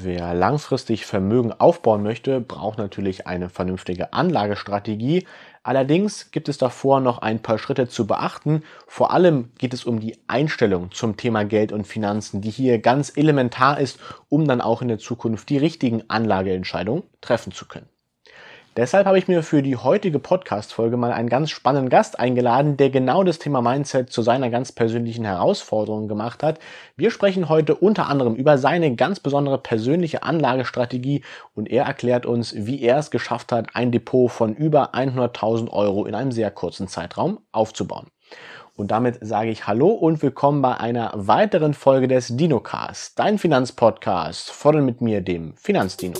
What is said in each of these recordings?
Wer langfristig Vermögen aufbauen möchte, braucht natürlich eine vernünftige Anlagestrategie. Allerdings gibt es davor noch ein paar Schritte zu beachten. Vor allem geht es um die Einstellung zum Thema Geld und Finanzen, die hier ganz elementar ist, um dann auch in der Zukunft die richtigen Anlageentscheidungen treffen zu können. Deshalb habe ich mir für die heutige Podcast-Folge mal einen ganz spannenden Gast eingeladen, der genau das Thema Mindset zu seiner ganz persönlichen Herausforderung gemacht hat. Wir sprechen heute unter anderem über seine ganz besondere persönliche Anlagestrategie und er erklärt uns, wie er es geschafft hat, ein Depot von über 100.000 Euro in einem sehr kurzen Zeitraum aufzubauen. Und damit sage ich Hallo und willkommen bei einer weiteren Folge des DinoCast, dein Finanzpodcast, von mit mir, dem Finanzdino.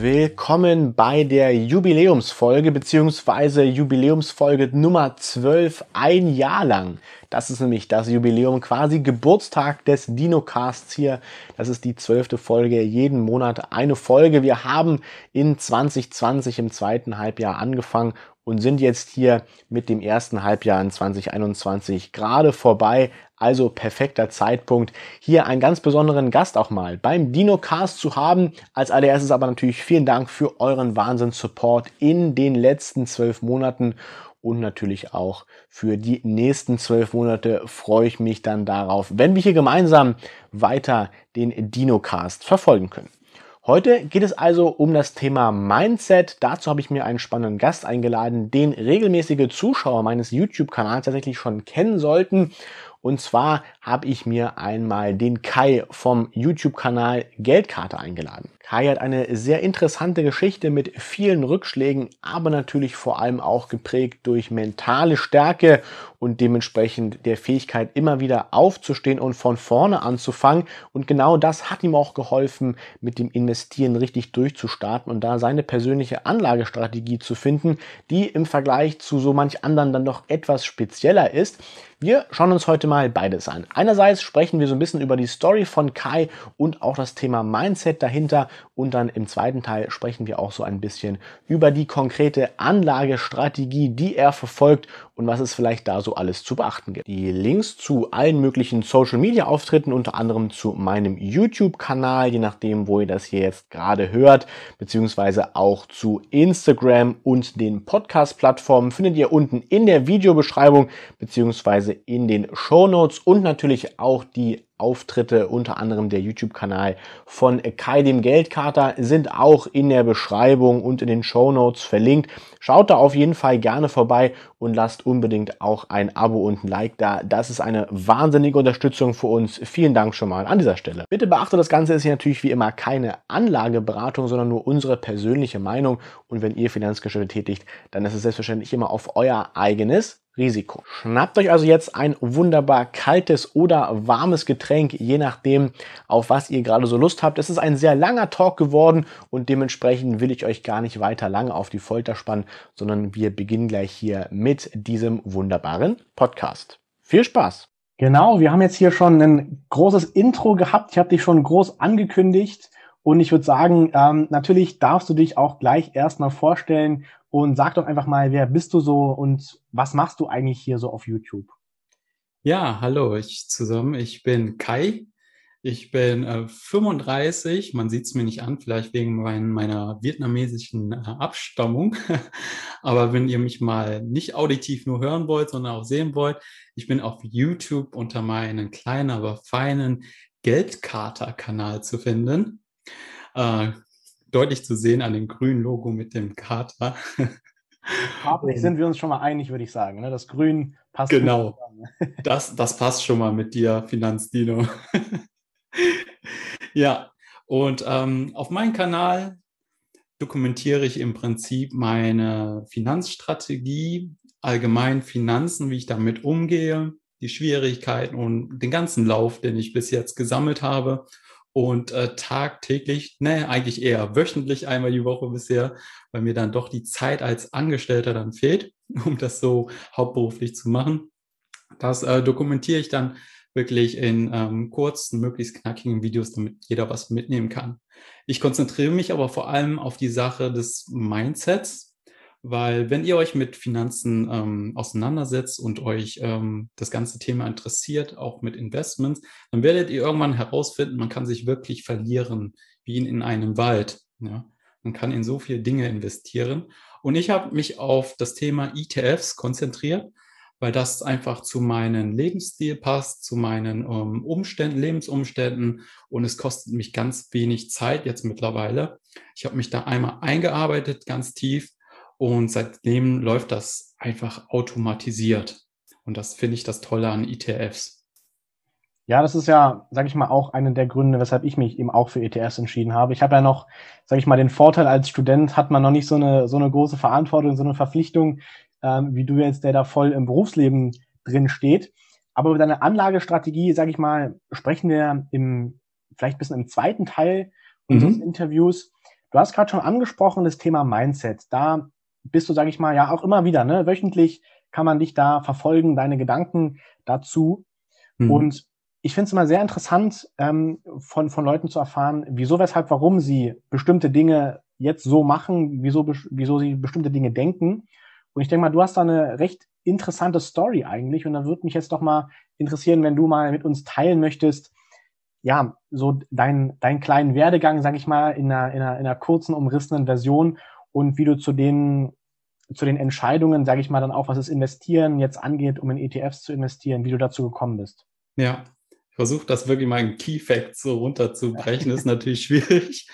Willkommen bei der Jubiläumsfolge beziehungsweise Jubiläumsfolge Nummer 12, ein Jahr lang. Das ist nämlich das Jubiläum, quasi Geburtstag des Dinocasts hier. Das ist die zwölfte Folge, jeden Monat eine Folge. Wir haben in 2020 im zweiten Halbjahr angefangen und sind jetzt hier mit dem ersten Halbjahr in 2021 gerade vorbei. Also perfekter Zeitpunkt, hier einen ganz besonderen Gast auch mal beim DinoCast zu haben. Als allererstes aber natürlich vielen Dank für euren Wahnsinns-Support in den letzten zwölf Monaten und natürlich auch für die nächsten zwölf Monate freue ich mich dann darauf, wenn wir hier gemeinsam weiter den DinoCast verfolgen können. Heute geht es also um das Thema Mindset. Dazu habe ich mir einen spannenden Gast eingeladen, den regelmäßige Zuschauer meines YouTube-Kanals tatsächlich schon kennen sollten. Und zwar habe ich mir einmal den Kai vom YouTube-Kanal Geldkarte eingeladen. Kai hat eine sehr interessante Geschichte mit vielen Rückschlägen, aber natürlich vor allem auch geprägt durch mentale Stärke und dementsprechend der Fähigkeit, immer wieder aufzustehen und von vorne anzufangen. Und genau das hat ihm auch geholfen, mit dem Investieren richtig durchzustarten und da seine persönliche Anlagestrategie zu finden, die im Vergleich zu so manch anderen dann doch etwas spezieller ist. Wir schauen uns heute mal beides an. Einerseits sprechen wir so ein bisschen über die Story von Kai und auch das Thema Mindset dahinter und dann im zweiten Teil sprechen wir auch so ein bisschen über die konkrete Anlagestrategie, die er verfolgt und was es vielleicht da so alles zu beachten gibt. Die Links zu allen möglichen Social Media Auftritten, unter anderem zu meinem YouTube-Kanal, je nachdem, wo ihr das hier jetzt gerade hört, beziehungsweise auch zu Instagram und den Podcast-Plattformen findet ihr unten in der Videobeschreibung, beziehungsweise in den Show Notes und natürlich auch die Auftritte, unter anderem der YouTube-Kanal von Kai dem Geldkater, sind auch in der Beschreibung und in den Show Notes verlinkt. Schaut da auf jeden Fall gerne vorbei und lasst unbedingt auch ein Abo und ein Like da. Das ist eine wahnsinnige Unterstützung für uns. Vielen Dank schon mal an dieser Stelle. Bitte beachte, das Ganze ist hier natürlich wie immer keine Anlageberatung, sondern nur unsere persönliche Meinung. Und wenn ihr Finanzgeschäfte tätigt, dann ist es selbstverständlich immer auf euer eigenes Risiko. Schnappt euch also jetzt ein wunderbar kaltes oder warmes Getränk, je nachdem, auf was ihr gerade so Lust habt. Es ist ein sehr langer Talk geworden und dementsprechend will ich euch gar nicht weiter lange auf die Folter spannen, sondern wir beginnen gleich hier mit diesem wunderbaren Podcast. Viel Spaß! Genau, wir haben jetzt hier schon ein großes Intro gehabt. Ich habe dich schon groß angekündigt. Und ich würde sagen, ähm, natürlich darfst du dich auch gleich erstmal vorstellen und sag doch einfach mal, wer bist du so und was machst du eigentlich hier so auf YouTube? Ja, hallo, ich zusammen. Ich bin Kai. Ich bin äh, 35. Man sieht es mir nicht an, vielleicht wegen mein, meiner vietnamesischen äh, Abstammung. Aber wenn ihr mich mal nicht auditiv nur hören wollt, sondern auch sehen wollt, ich bin auf YouTube unter meinem kleinen, aber feinen Geldkater-Kanal zu finden. Äh, deutlich zu sehen an dem grünen Logo mit dem Kater. Farblich sind wir uns schon mal einig, würde ich sagen. Ne? Das Grün passt. Genau. Das, das passt schon mal mit dir, Finanzdino. ja, und ähm, auf meinem Kanal dokumentiere ich im Prinzip meine Finanzstrategie, allgemein Finanzen, wie ich damit umgehe, die Schwierigkeiten und den ganzen Lauf, den ich bis jetzt gesammelt habe und äh, tagtäglich, ne, eigentlich eher wöchentlich einmal die Woche bisher, weil mir dann doch die Zeit als Angestellter dann fehlt, um das so hauptberuflich zu machen. Das äh, dokumentiere ich dann wirklich in ähm, kurzen, möglichst knackigen Videos, damit jeder was mitnehmen kann. Ich konzentriere mich aber vor allem auf die Sache des Mindsets, Weil wenn ihr euch mit Finanzen ähm, auseinandersetzt und euch ähm, das ganze Thema interessiert, auch mit Investments, dann werdet ihr irgendwann herausfinden, man kann sich wirklich verlieren, wie in, in einem Wald. Ja? Man kann in so viele Dinge investieren. Und ich habe mich auf das Thema ETFs konzentriert, weil das einfach zu meinem Lebensstil passt, zu meinen ähm, Umständen, Lebensumständen und es kostet mich ganz wenig Zeit jetzt mittlerweile. Ich habe mich da einmal eingearbeitet, ganz tief und seitdem läuft das einfach automatisiert. Und das finde ich das Tolle an ETFs. Ja, das ist ja, sage ich mal, auch einer der Gründe, weshalb ich mich eben auch für ETFs entschieden habe. Ich habe ja noch, sage ich mal, den Vorteil als Student hat man noch nicht so eine so eine große Verantwortung, so eine Verpflichtung, ähm, wie du jetzt, der da voll im Berufsleben drin steht. Aber über deine Anlagestrategie, sage ich mal, sprechen wir im vielleicht ein bisschen im zweiten Teil unseres mhm. Interviews. Du hast gerade schon angesprochen das Thema Mindset. Da bist du, sage ich mal, ja auch immer wieder, ne? Wöchentlich kann man dich da verfolgen, deine Gedanken dazu. Mhm. Und ich finde es immer sehr interessant, ähm, von, von Leuten zu erfahren, wieso, weshalb, warum sie bestimmte Dinge jetzt so machen, wieso, wieso sie bestimmte Dinge denken. Und ich denke mal, du hast da eine recht interessante Story eigentlich. Und da würde mich jetzt doch mal interessieren, wenn du mal mit uns teilen möchtest, ja, so deinen dein kleinen Werdegang, sag ich mal, in einer, in, einer, in einer kurzen, umrissenen Version und wie du zu den, zu den Entscheidungen, sage ich mal, dann auch, was das Investieren jetzt angeht, um in ETFs zu investieren, wie du dazu gekommen bist. Ja, ich versuche das wirklich mal in Key Facts so runterzubrechen, ist natürlich schwierig.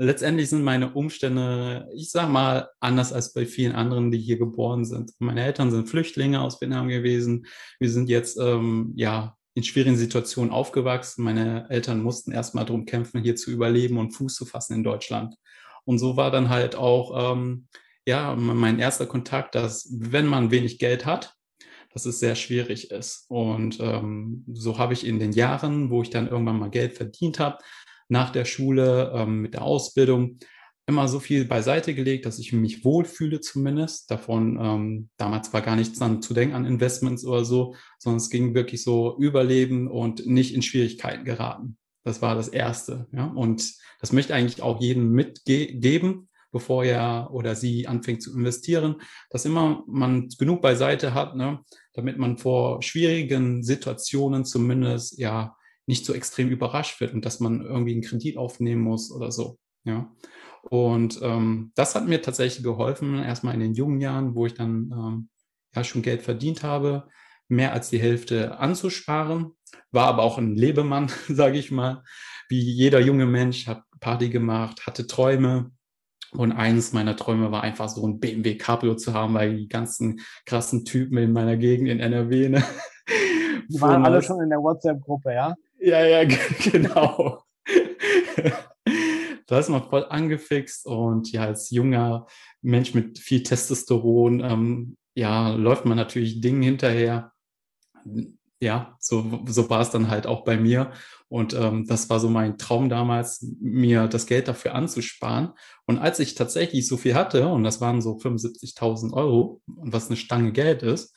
Letztendlich sind meine Umstände, ich sag mal, anders als bei vielen anderen, die hier geboren sind. Meine Eltern sind Flüchtlinge aus Vietnam gewesen. Wir sind jetzt ähm, ja in schwierigen Situationen aufgewachsen. Meine Eltern mussten erstmal darum kämpfen, hier zu überleben und Fuß zu fassen in Deutschland. Und so war dann halt auch ähm, ja mein erster Kontakt, dass wenn man wenig Geld hat, dass es sehr schwierig ist. Und ähm, so habe ich in den Jahren, wo ich dann irgendwann mal Geld verdient habe, nach der Schule ähm, mit der Ausbildung, immer so viel beiseite gelegt, dass ich mich wohlfühle zumindest. Davon ähm, damals war gar nichts dann zu denken an Investments oder so, sondern es ging wirklich so Überleben und nicht in Schwierigkeiten geraten. Das war das Erste. Ja? Und das möchte eigentlich auch jedem mitgeben, bevor er oder sie anfängt zu investieren, dass immer man genug beiseite hat, ne? damit man vor schwierigen Situationen zumindest ja nicht so extrem überrascht wird und dass man irgendwie einen Kredit aufnehmen muss oder so. Ja. Und ähm, das hat mir tatsächlich geholfen, erstmal in den jungen Jahren, wo ich dann ähm, ja schon Geld verdient habe, mehr als die Hälfte anzusparen. War aber auch ein Lebemann, sage ich mal. Wie jeder junge Mensch, hat Party gemacht, hatte Träume. Und eines meiner Träume war einfach so ein BMW Cabrio zu haben, weil die ganzen krassen Typen in meiner Gegend in NRW, ne? Die waren alle schon in der WhatsApp-Gruppe, ja? Ja, ja, genau da ist man voll angefixt und ja, als junger Mensch mit viel Testosteron, ähm, ja, läuft man natürlich Dingen hinterher. Ja, so, so war es dann halt auch bei mir. Und ähm, das war so mein Traum damals, mir das Geld dafür anzusparen. Und als ich tatsächlich so viel hatte, und das waren so 75.000 Euro, was eine Stange Geld ist,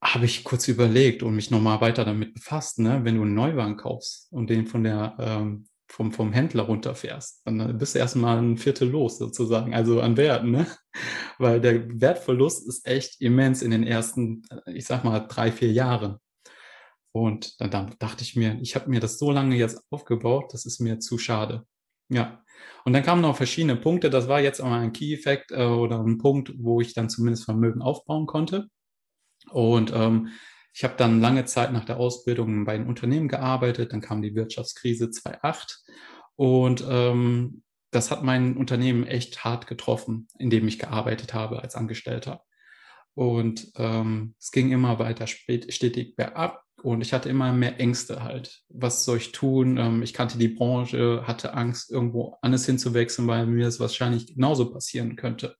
habe ich kurz überlegt und mich nochmal weiter damit befasst, ne? wenn du einen Neuwagen kaufst und den von der ähm, vom, vom Händler runterfährst, dann äh, bist du erstmal ein Viertel los sozusagen, also an Werten, ne? Weil der Wertverlust ist echt immens in den ersten, äh, ich sag mal, drei, vier Jahren. Und dann, dann dachte ich mir, ich habe mir das so lange jetzt aufgebaut, das ist mir zu schade. Ja. Und dann kamen noch verschiedene Punkte. Das war jetzt auch ein Key-Effekt äh, oder ein Punkt, wo ich dann zumindest Vermögen aufbauen konnte. Und ähm, ich habe dann lange Zeit nach der Ausbildung bei einem Unternehmen gearbeitet, dann kam die Wirtschaftskrise 2008 und ähm, das hat mein Unternehmen echt hart getroffen, in dem ich gearbeitet habe als Angestellter. Und ähm, es ging immer weiter stetig bergab und ich hatte immer mehr Ängste halt. Was soll ich tun? Ähm, ich kannte die Branche, hatte Angst, irgendwo anders hinzuwechseln, weil mir es wahrscheinlich genauso passieren könnte,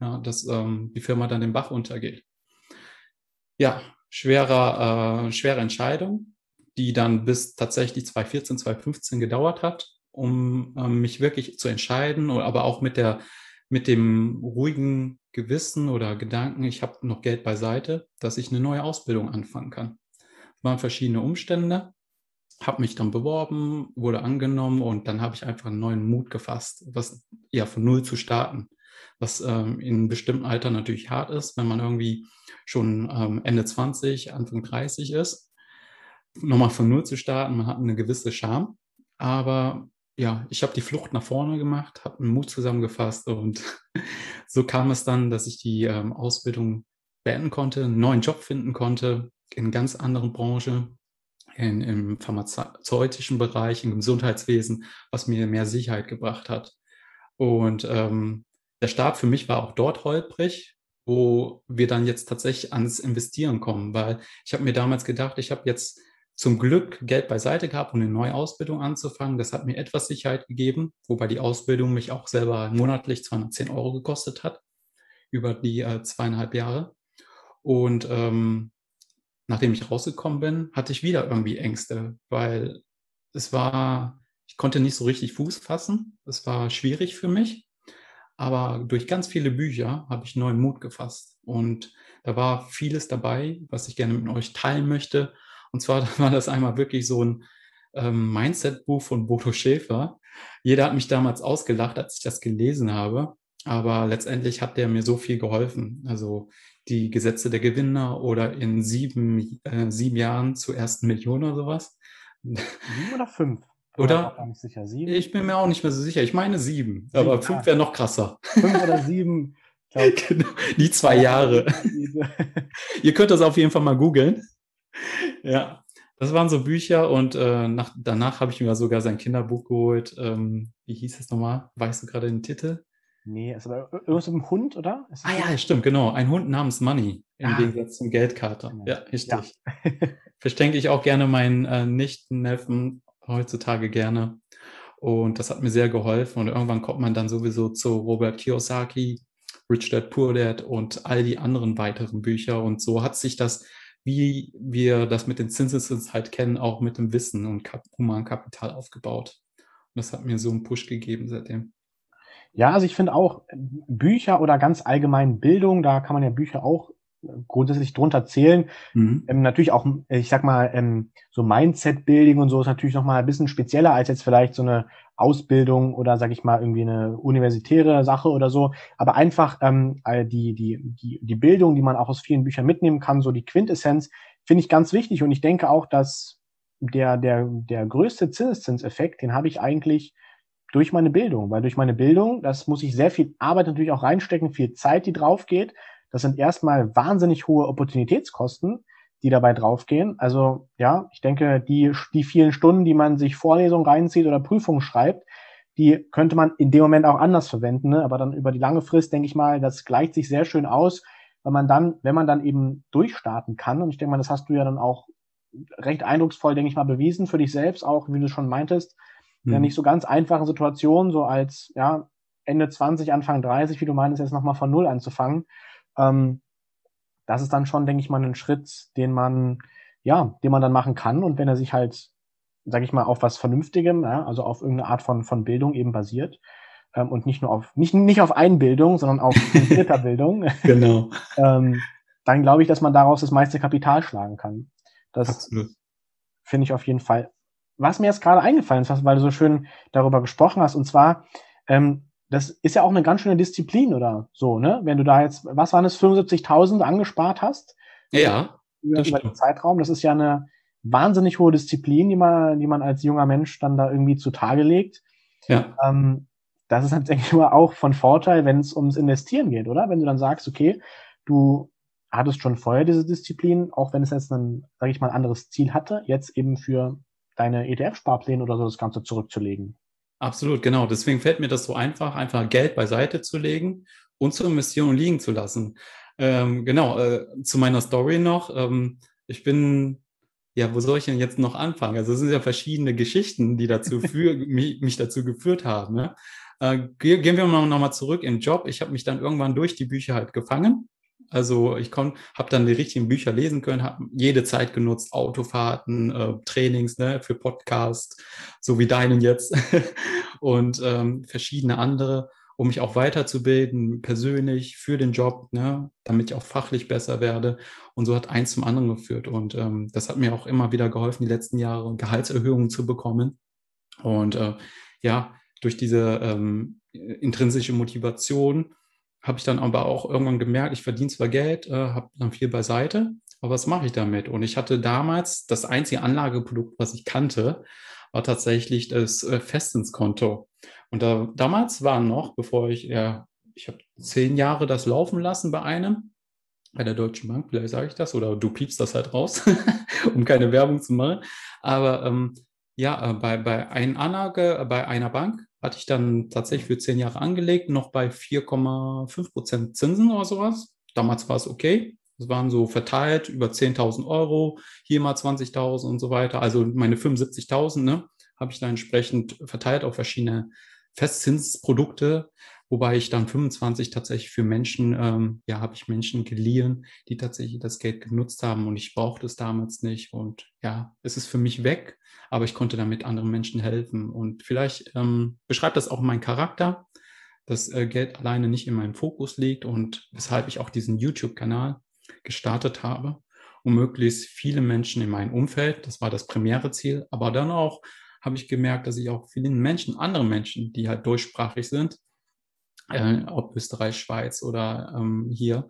ja, dass ähm, die Firma dann den Bach untergeht. Ja, schwerer, äh, schwere Entscheidung, die dann bis tatsächlich 2014, 2015 gedauert hat, um äh, mich wirklich zu entscheiden, aber auch mit der mit dem ruhigen Gewissen oder Gedanken, ich habe noch Geld beiseite, dass ich eine neue Ausbildung anfangen kann. Es waren verschiedene Umstände, habe mich dann beworben, wurde angenommen und dann habe ich einfach einen neuen Mut gefasst, was ja von null zu starten. Was ähm, in bestimmten Alter natürlich hart ist, wenn man irgendwie schon ähm, Ende 20, Anfang 30 ist. Nochmal von Null zu starten, man hat eine gewisse Scham. Aber ja, ich habe die Flucht nach vorne gemacht, habe einen Mut zusammengefasst und so kam es dann, dass ich die ähm, Ausbildung beenden konnte, einen neuen Job finden konnte in ganz anderen Branche, in, im pharmazeutischen Bereich, im Gesundheitswesen, was mir mehr Sicherheit gebracht hat. Und ähm, der Start für mich war auch dort holprig, wo wir dann jetzt tatsächlich ans Investieren kommen, weil ich habe mir damals gedacht, ich habe jetzt zum Glück Geld beiseite gehabt, um eine neue Ausbildung anzufangen. Das hat mir etwas Sicherheit gegeben, wobei die Ausbildung mich auch selber monatlich 210 Euro gekostet hat über die äh, zweieinhalb Jahre. Und ähm, nachdem ich rausgekommen bin, hatte ich wieder irgendwie Ängste, weil es war, ich konnte nicht so richtig Fuß fassen. Es war schwierig für mich. Aber durch ganz viele Bücher habe ich neuen Mut gefasst. Und da war vieles dabei, was ich gerne mit euch teilen möchte. Und zwar war das einmal wirklich so ein ähm, Mindset-Buch von Bodo Schäfer. Jeder hat mich damals ausgelacht, als ich das gelesen habe. Aber letztendlich hat der mir so viel geholfen. Also die Gesetze der Gewinner oder in sieben, äh, sieben Jahren zur ersten Million oder sowas. Sieben oder fünf? Oder? Ich, sicher. Sieben? ich bin mir auch nicht mehr so sicher. Ich meine sieben, sieben aber fünf wäre noch krasser. Fünf oder sieben. genau, die zwei Jahre. Ihr könnt das auf jeden Fall mal googeln. Ja, das waren so Bücher und äh, nach, danach habe ich mir sogar sein Kinderbuch geholt. Ähm, wie hieß es nochmal? Weißt du gerade den Titel? Nee, es war irgendwas mit einem Hund, oder? Ah ja, stimmt, genau. Ein Hund namens Money im ah. Gegensatz zum Geldkarte. Genau. Ja, richtig. Ja. Verschenke ich auch gerne meinen äh, Nichten-Neffen heutzutage gerne. Und das hat mir sehr geholfen. Und irgendwann kommt man dann sowieso zu Robert Kiyosaki, Rich Dad Poor Dad und all die anderen weiteren Bücher. Und so hat sich das, wie wir das mit den Zinseszins halt kennen, auch mit dem Wissen und Kap Humankapital aufgebaut. Und das hat mir so einen Push gegeben seitdem. Ja, also ich finde auch Bücher oder ganz allgemein Bildung, da kann man ja Bücher auch grundsätzlich drunter zählen. Mhm. Ähm, natürlich auch, ich sag mal, ähm, so Mindset-Building und so ist natürlich nochmal ein bisschen spezieller als jetzt vielleicht so eine Ausbildung oder sag ich mal irgendwie eine universitäre Sache oder so. Aber einfach ähm, die, die, die, die Bildung, die man auch aus vielen Büchern mitnehmen kann, so die Quintessenz, finde ich ganz wichtig. Und ich denke auch, dass der, der, der größte Zinseszinseffekt, den habe ich eigentlich durch meine Bildung, weil durch meine Bildung, das muss ich sehr viel Arbeit natürlich auch reinstecken, viel Zeit, die drauf geht. Das sind erstmal wahnsinnig hohe Opportunitätskosten, die dabei draufgehen. Also ja, ich denke, die, die vielen Stunden, die man sich Vorlesungen reinzieht oder Prüfungen schreibt, die könnte man in dem Moment auch anders verwenden. Ne? Aber dann über die lange Frist, denke ich mal, das gleicht sich sehr schön aus, wenn man dann, wenn man dann eben durchstarten kann. Und ich denke mal, das hast du ja dann auch recht eindrucksvoll, denke ich mal, bewiesen für dich selbst, auch wie du schon meintest, mhm. ja nicht so ganz einfachen Situationen, so als ja, Ende 20, Anfang 30, wie du meinst, jetzt nochmal von Null anzufangen. Ähm, das ist dann schon, denke ich mal, ein Schritt, den man, ja, den man dann machen kann. Und wenn er sich halt, sage ich mal, auf was Vernünftigem, ja, also auf irgendeine Art von, von Bildung eben basiert, ähm, und nicht nur auf, nicht, nicht auf Einbildung, sondern auf Bildung, genau. ähm, dann glaube ich, dass man daraus das meiste Kapital schlagen kann. Das finde ich auf jeden Fall was mir jetzt gerade eingefallen ist, weil du so schön darüber gesprochen hast, und zwar, ähm, das ist ja auch eine ganz schöne Disziplin oder so, ne? Wenn du da jetzt, was waren es, 75.000 angespart hast? Ja. Über, über den Zeitraum. Das ist ja eine wahnsinnig hohe Disziplin, die man, die man als junger Mensch dann da irgendwie zutage legt. Ja. Ähm, das ist halt, denke ich mal, auch von Vorteil, wenn es ums Investieren geht, oder? Wenn du dann sagst, okay, du hattest schon vorher diese Disziplin, auch wenn es jetzt ein, sage ich mal, anderes Ziel hatte, jetzt eben für deine ETF-Sparpläne oder so das Ganze zurückzulegen. Absolut, genau. Deswegen fällt mir das so einfach, einfach Geld beiseite zu legen und zur Investition liegen zu lassen. Ähm, genau, äh, zu meiner Story noch. Ähm, ich bin, ja, wo soll ich denn jetzt noch anfangen? Also es sind ja verschiedene Geschichten, die dazu für, mich, mich, dazu geführt haben. Ne? Äh, gehen wir mal nochmal zurück im Job. Ich habe mich dann irgendwann durch die Bücher halt gefangen also ich habe dann die richtigen Bücher lesen können, habe jede Zeit genutzt, Autofahrten, äh, Trainings ne, für Podcasts, so wie deinen jetzt und ähm, verschiedene andere, um mich auch weiterzubilden, persönlich für den Job, ne, damit ich auch fachlich besser werde. Und so hat eins zum anderen geführt. Und ähm, das hat mir auch immer wieder geholfen, die letzten Jahre Gehaltserhöhungen zu bekommen. Und äh, ja, durch diese ähm, intrinsische Motivation habe ich dann aber auch irgendwann gemerkt, ich verdiene zwar Geld, äh, habe dann viel beiseite, aber was mache ich damit? Und ich hatte damals das einzige Anlageprodukt, was ich kannte, war tatsächlich das äh, Festzinskonto. Und da, damals war noch, bevor ich, ja, ich habe zehn Jahre das laufen lassen bei einem, bei der Deutschen Bank, vielleicht sage ich das, oder du piepst das halt raus, um keine Werbung zu machen. Aber ähm, ja, äh, bei, bei einer Anlage, äh, bei einer Bank hatte ich dann tatsächlich für zehn Jahre angelegt, noch bei 4,5 Prozent Zinsen oder sowas. Damals war es okay. Das waren so verteilt über 10.000 Euro, hier mal 20.000 und so weiter. Also meine 75.000 ne, habe ich dann entsprechend verteilt auf verschiedene Festzinsprodukte, wobei ich dann 25 tatsächlich für Menschen, ähm, ja, habe ich Menschen geliehen, die tatsächlich das Geld genutzt haben und ich brauchte es damals nicht. Und ja, es ist für mich weg, aber ich konnte damit anderen Menschen helfen. Und vielleicht ähm, beschreibt das auch meinen Charakter, dass äh, Geld alleine nicht in meinem Fokus liegt und weshalb ich auch diesen YouTube-Kanal gestartet habe, um möglichst viele Menschen in meinem Umfeld, das war das primäre Ziel, aber dann auch habe ich gemerkt, dass ich auch vielen Menschen, andere Menschen, die halt durchsprachig sind, äh, ob Österreich, Schweiz oder ähm, hier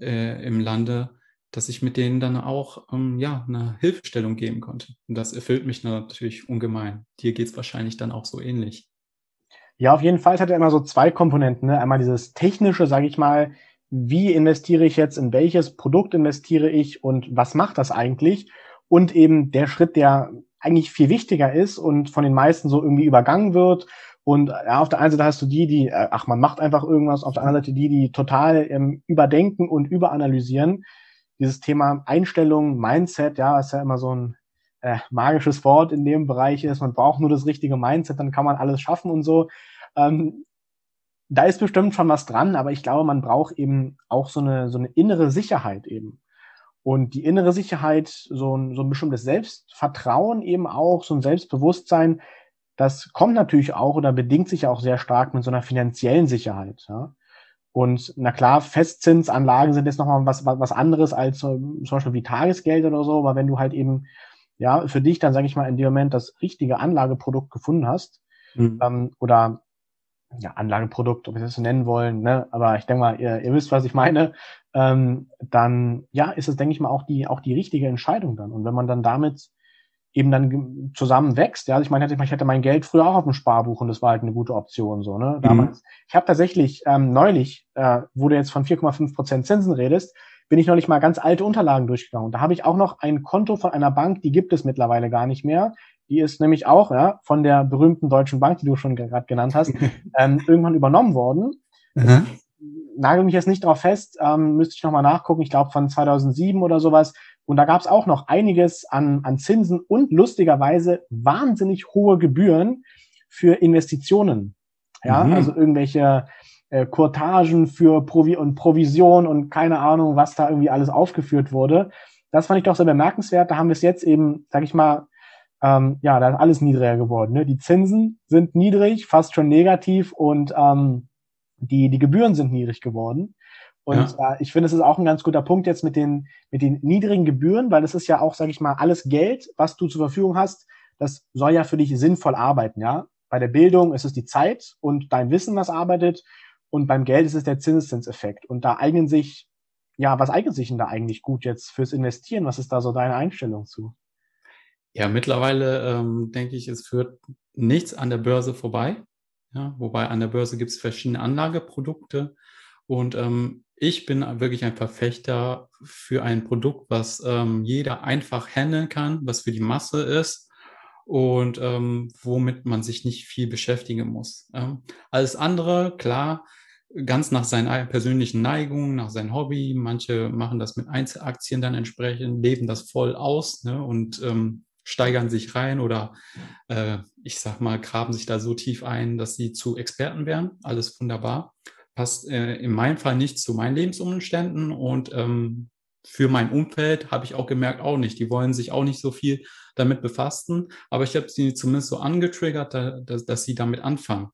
äh, im Lande, dass ich mit denen dann auch ähm, ja, eine Hilfestellung geben konnte. Und das erfüllt mich natürlich ungemein. Dir geht es wahrscheinlich dann auch so ähnlich. Ja, auf jeden Fall hat er immer so zwei Komponenten. Ne? Einmal dieses technische, sage ich mal, wie investiere ich jetzt, in welches Produkt investiere ich und was macht das eigentlich? Und eben der Schritt, der eigentlich viel wichtiger ist und von den meisten so irgendwie übergangen wird. Und ja, auf der einen Seite hast du die, die, äh, ach, man macht einfach irgendwas, auf der anderen Seite die, die total ähm, überdenken und überanalysieren. Dieses Thema Einstellung, Mindset, ja, ist ja immer so ein äh, magisches Wort in dem Bereich ist. Man braucht nur das richtige Mindset, dann kann man alles schaffen und so. Ähm, da ist bestimmt schon was dran, aber ich glaube, man braucht eben auch so eine, so eine innere Sicherheit eben. Und die innere Sicherheit, so ein, so ein bestimmtes Selbstvertrauen eben auch, so ein Selbstbewusstsein, das kommt natürlich auch oder bedingt sich auch sehr stark mit so einer finanziellen Sicherheit. Ja? Und na klar, Festzinsanlagen sind jetzt nochmal was, was anderes als zum Beispiel wie Tagesgeld oder so, aber wenn du halt eben, ja, für dich dann, sage ich mal, in dem Moment das richtige Anlageprodukt gefunden hast, mhm. ähm, oder ja, Anlageprodukt, ob wir das so nennen wollen, ne? aber ich denke mal, ihr, ihr wisst, was ich meine, ähm, dann ja, ist es, denke ich mal, auch die, auch die richtige Entscheidung dann. Und wenn man dann damit eben dann zusammen wächst, ja, also ich meine, ich hätte mein Geld früher auch auf dem Sparbuch und das war halt eine gute Option so, ne? Damals. Mhm. Ich habe tatsächlich ähm, neulich, äh, wo du jetzt von 4,5 Prozent Zinsen redest, bin ich neulich mal ganz alte Unterlagen durchgegangen. Da habe ich auch noch ein Konto von einer Bank, die gibt es mittlerweile gar nicht mehr. Die ist nämlich auch ja, von der berühmten Deutschen Bank, die du schon gerade genannt hast, ähm, irgendwann übernommen worden. Mhm. Nagel mich jetzt nicht drauf fest, ähm, müsste ich nochmal nachgucken, ich glaube von 2007 oder sowas. Und da gab es auch noch einiges an, an Zinsen und lustigerweise wahnsinnig hohe Gebühren für Investitionen. Ja, mhm. also irgendwelche äh, Kurtagen für Provi und Provision und keine Ahnung, was da irgendwie alles aufgeführt wurde. Das fand ich doch sehr bemerkenswert. Da haben wir es jetzt eben, sag ich mal, ähm, ja, da ist alles niedriger geworden. Ne? Die Zinsen sind niedrig, fast schon negativ und ähm, die, die Gebühren sind niedrig geworden. Und ja. äh, ich finde, es ist auch ein ganz guter Punkt jetzt mit den, mit den niedrigen Gebühren, weil das ist ja auch, sage ich mal, alles Geld, was du zur Verfügung hast, das soll ja für dich sinnvoll arbeiten, ja. Bei der Bildung ist es die Zeit und dein Wissen, was arbeitet. Und beim Geld ist es der Zinseszinseffekt. Und da eignen sich, ja, was eignet sich denn da eigentlich gut jetzt fürs Investieren? Was ist da so deine Einstellung zu? Ja, mittlerweile ähm, denke ich, es führt nichts an der Börse vorbei. Ja, wobei an der Börse gibt es verschiedene Anlageprodukte. Und ähm, ich bin wirklich ein Verfechter für ein Produkt, was ähm, jeder einfach handeln kann, was für die Masse ist und ähm, womit man sich nicht viel beschäftigen muss. Ähm, alles andere, klar, ganz nach seinen persönlichen Neigungen, nach seinem Hobby. Manche machen das mit Einzelaktien dann entsprechend, leben das voll aus ne, und ähm, steigern sich rein oder äh, ich sag mal, graben sich da so tief ein, dass sie zu Experten werden. Alles wunderbar. Passt äh, in meinem Fall nicht zu meinen Lebensumständen und ähm, für mein Umfeld habe ich auch gemerkt, auch nicht. Die wollen sich auch nicht so viel damit befassen, aber ich habe sie zumindest so angetriggert, da, dass, dass, sie damit anfangen.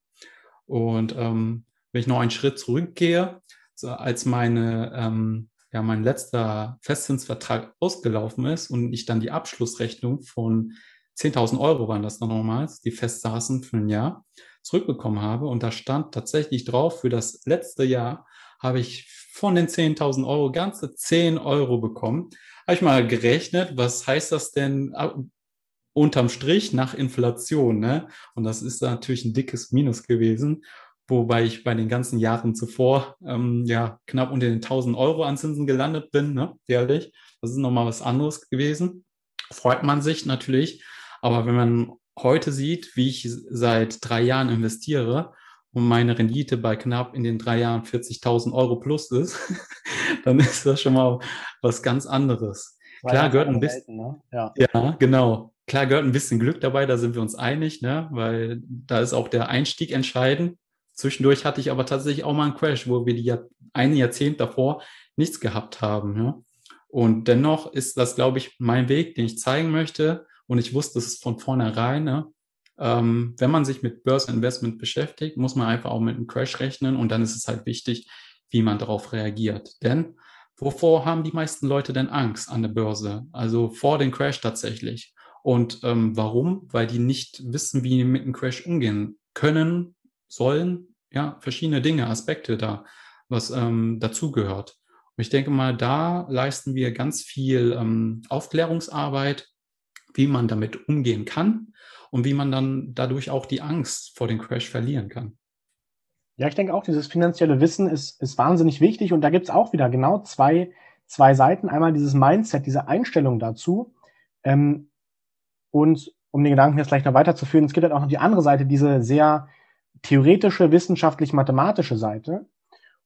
Und ähm, wenn ich noch einen Schritt zurückgehe, so als meine ähm, ja mein letzter Festzinsvertrag ausgelaufen ist und ich dann die Abschlussrechnung von 10.000 Euro waren das dann nochmals, die fest saßen für ein Jahr, zurückbekommen habe. Und da stand tatsächlich drauf, für das letzte Jahr habe ich von den 10.000 Euro ganze 10 Euro bekommen. Habe ich mal gerechnet, was heißt das denn unterm Strich nach Inflation? Ne? Und das ist natürlich ein dickes Minus gewesen, wobei ich bei den ganzen Jahren zuvor ähm, ja knapp unter den 1.000 Euro an Zinsen gelandet bin, ne? jährlich. Das ist nochmal was anderes gewesen. Freut man sich natürlich. Aber wenn man heute sieht, wie ich seit drei Jahren investiere und meine Rendite bei knapp in den drei Jahren 40.000 Euro plus ist, dann ist das schon mal was ganz anderes. Klar gehört ein bisschen, ne? ja. ja, genau. Klar gehört ein bisschen Glück dabei, da sind wir uns einig, ne? weil da ist auch der Einstieg entscheidend. Zwischendurch hatte ich aber tatsächlich auch mal einen Crash, wo wir die Jahr, ein Jahrzehnt davor nichts gehabt haben. Ja? Und dennoch ist das, glaube ich, mein Weg, den ich zeigen möchte. Und ich wusste es von vornherein, ne? ähm, wenn man sich mit Börseninvestment beschäftigt, muss man einfach auch mit einem Crash rechnen und dann ist es halt wichtig, wie man darauf reagiert. Denn wovor haben die meisten Leute denn Angst an der Börse? Also vor dem Crash tatsächlich. Und ähm, warum? Weil die nicht wissen, wie die mit einem Crash umgehen können, sollen. Ja, verschiedene Dinge, Aspekte da, was ähm, dazugehört. Und ich denke mal, da leisten wir ganz viel ähm, Aufklärungsarbeit, wie man damit umgehen kann und wie man dann dadurch auch die Angst vor dem Crash verlieren kann. Ja, ich denke auch, dieses finanzielle Wissen ist, ist wahnsinnig wichtig und da gibt es auch wieder genau zwei, zwei Seiten. Einmal dieses Mindset, diese Einstellung dazu. Ähm, und um den Gedanken jetzt gleich noch weiterzuführen, es gibt halt auch noch die andere Seite, diese sehr theoretische, wissenschaftlich-mathematische Seite.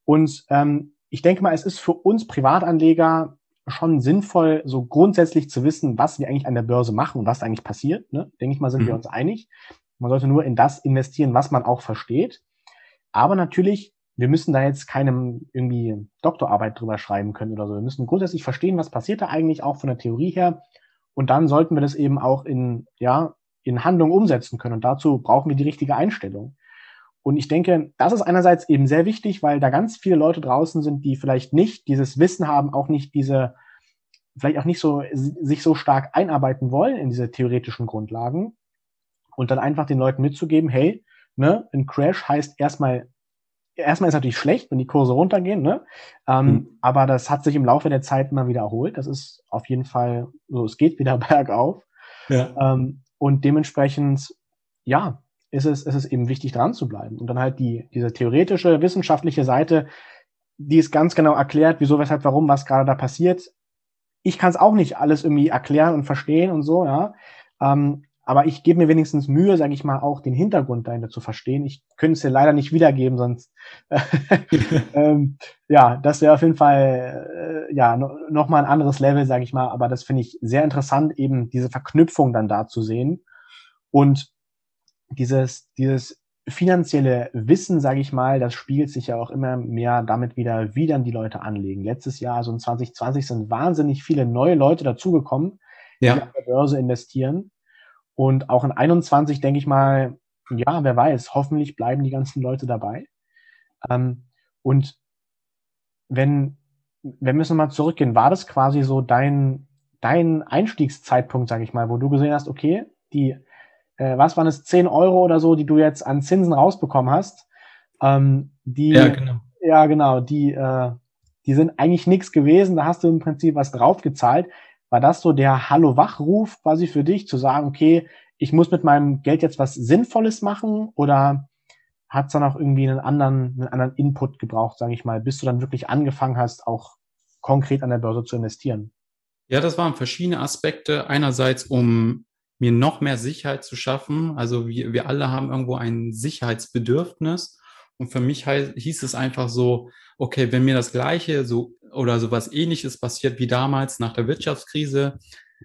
Und ähm, ich denke mal, es ist für uns Privatanleger schon sinnvoll, so grundsätzlich zu wissen, was wir eigentlich an der Börse machen und was eigentlich passiert. Ne? Denke ich mal, sind mhm. wir uns einig. Man sollte nur in das investieren, was man auch versteht. Aber natürlich, wir müssen da jetzt keinem irgendwie Doktorarbeit drüber schreiben können oder so. Wir müssen grundsätzlich verstehen, was passiert da eigentlich auch von der Theorie her. Und dann sollten wir das eben auch in, ja, in Handlung umsetzen können. Und dazu brauchen wir die richtige Einstellung. Und ich denke, das ist einerseits eben sehr wichtig, weil da ganz viele Leute draußen sind, die vielleicht nicht dieses Wissen haben, auch nicht diese, vielleicht auch nicht so, sich so stark einarbeiten wollen in diese theoretischen Grundlagen und dann einfach den Leuten mitzugeben, hey, ne, ein Crash heißt erstmal, erstmal ist natürlich schlecht, wenn die Kurse runtergehen, ne, ähm, mhm. aber das hat sich im Laufe der Zeit immer wieder erholt. Das ist auf jeden Fall so, es geht wieder bergauf. Ja. Ähm, und dementsprechend, ja, ist es, ist es eben wichtig, dran zu bleiben. Und dann halt die, diese theoretische, wissenschaftliche Seite, die ist ganz genau erklärt, wieso, weshalb, warum, was gerade da passiert. Ich kann es auch nicht alles irgendwie erklären und verstehen und so, ja. Ähm, aber ich gebe mir wenigstens Mühe, sage ich mal, auch den Hintergrund dahinter zu verstehen. Ich könnte es dir leider nicht wiedergeben, sonst ähm, ja, das wäre auf jeden Fall äh, ja no, noch mal ein anderes Level, sage ich mal. Aber das finde ich sehr interessant, eben diese Verknüpfung dann da zu sehen. Und dieses, dieses finanzielle Wissen, sage ich mal, das spielt sich ja auch immer mehr damit wieder, wie dann die Leute anlegen. Letztes Jahr, so in 2020, sind wahnsinnig viele neue Leute dazugekommen, die ja. auf der Börse investieren. Und auch in 21 denke ich mal, ja, wer weiß, hoffentlich bleiben die ganzen Leute dabei. Ähm, und wenn, wenn wir jetzt nochmal zurückgehen, war das quasi so dein, dein Einstiegszeitpunkt, sage ich mal, wo du gesehen hast, okay, die äh, was waren es, 10 Euro oder so, die du jetzt an Zinsen rausbekommen hast. Ähm, die, ja, genau. Ja, genau, die, äh, die sind eigentlich nichts gewesen, da hast du im Prinzip was draufgezahlt. War das so der Hallo-Wach-Ruf quasi für dich, zu sagen, okay, ich muss mit meinem Geld jetzt was Sinnvolles machen oder hat es dann auch irgendwie einen anderen, einen anderen Input gebraucht, sage ich mal, bis du dann wirklich angefangen hast, auch konkret an der Börse zu investieren? Ja, das waren verschiedene Aspekte. Einerseits, um mir noch mehr Sicherheit zu schaffen. Also wir, wir alle haben irgendwo ein Sicherheitsbedürfnis. Und für mich hieß es einfach so, okay, wenn mir das Gleiche so oder so was ähnliches passiert wie damals nach der Wirtschaftskrise,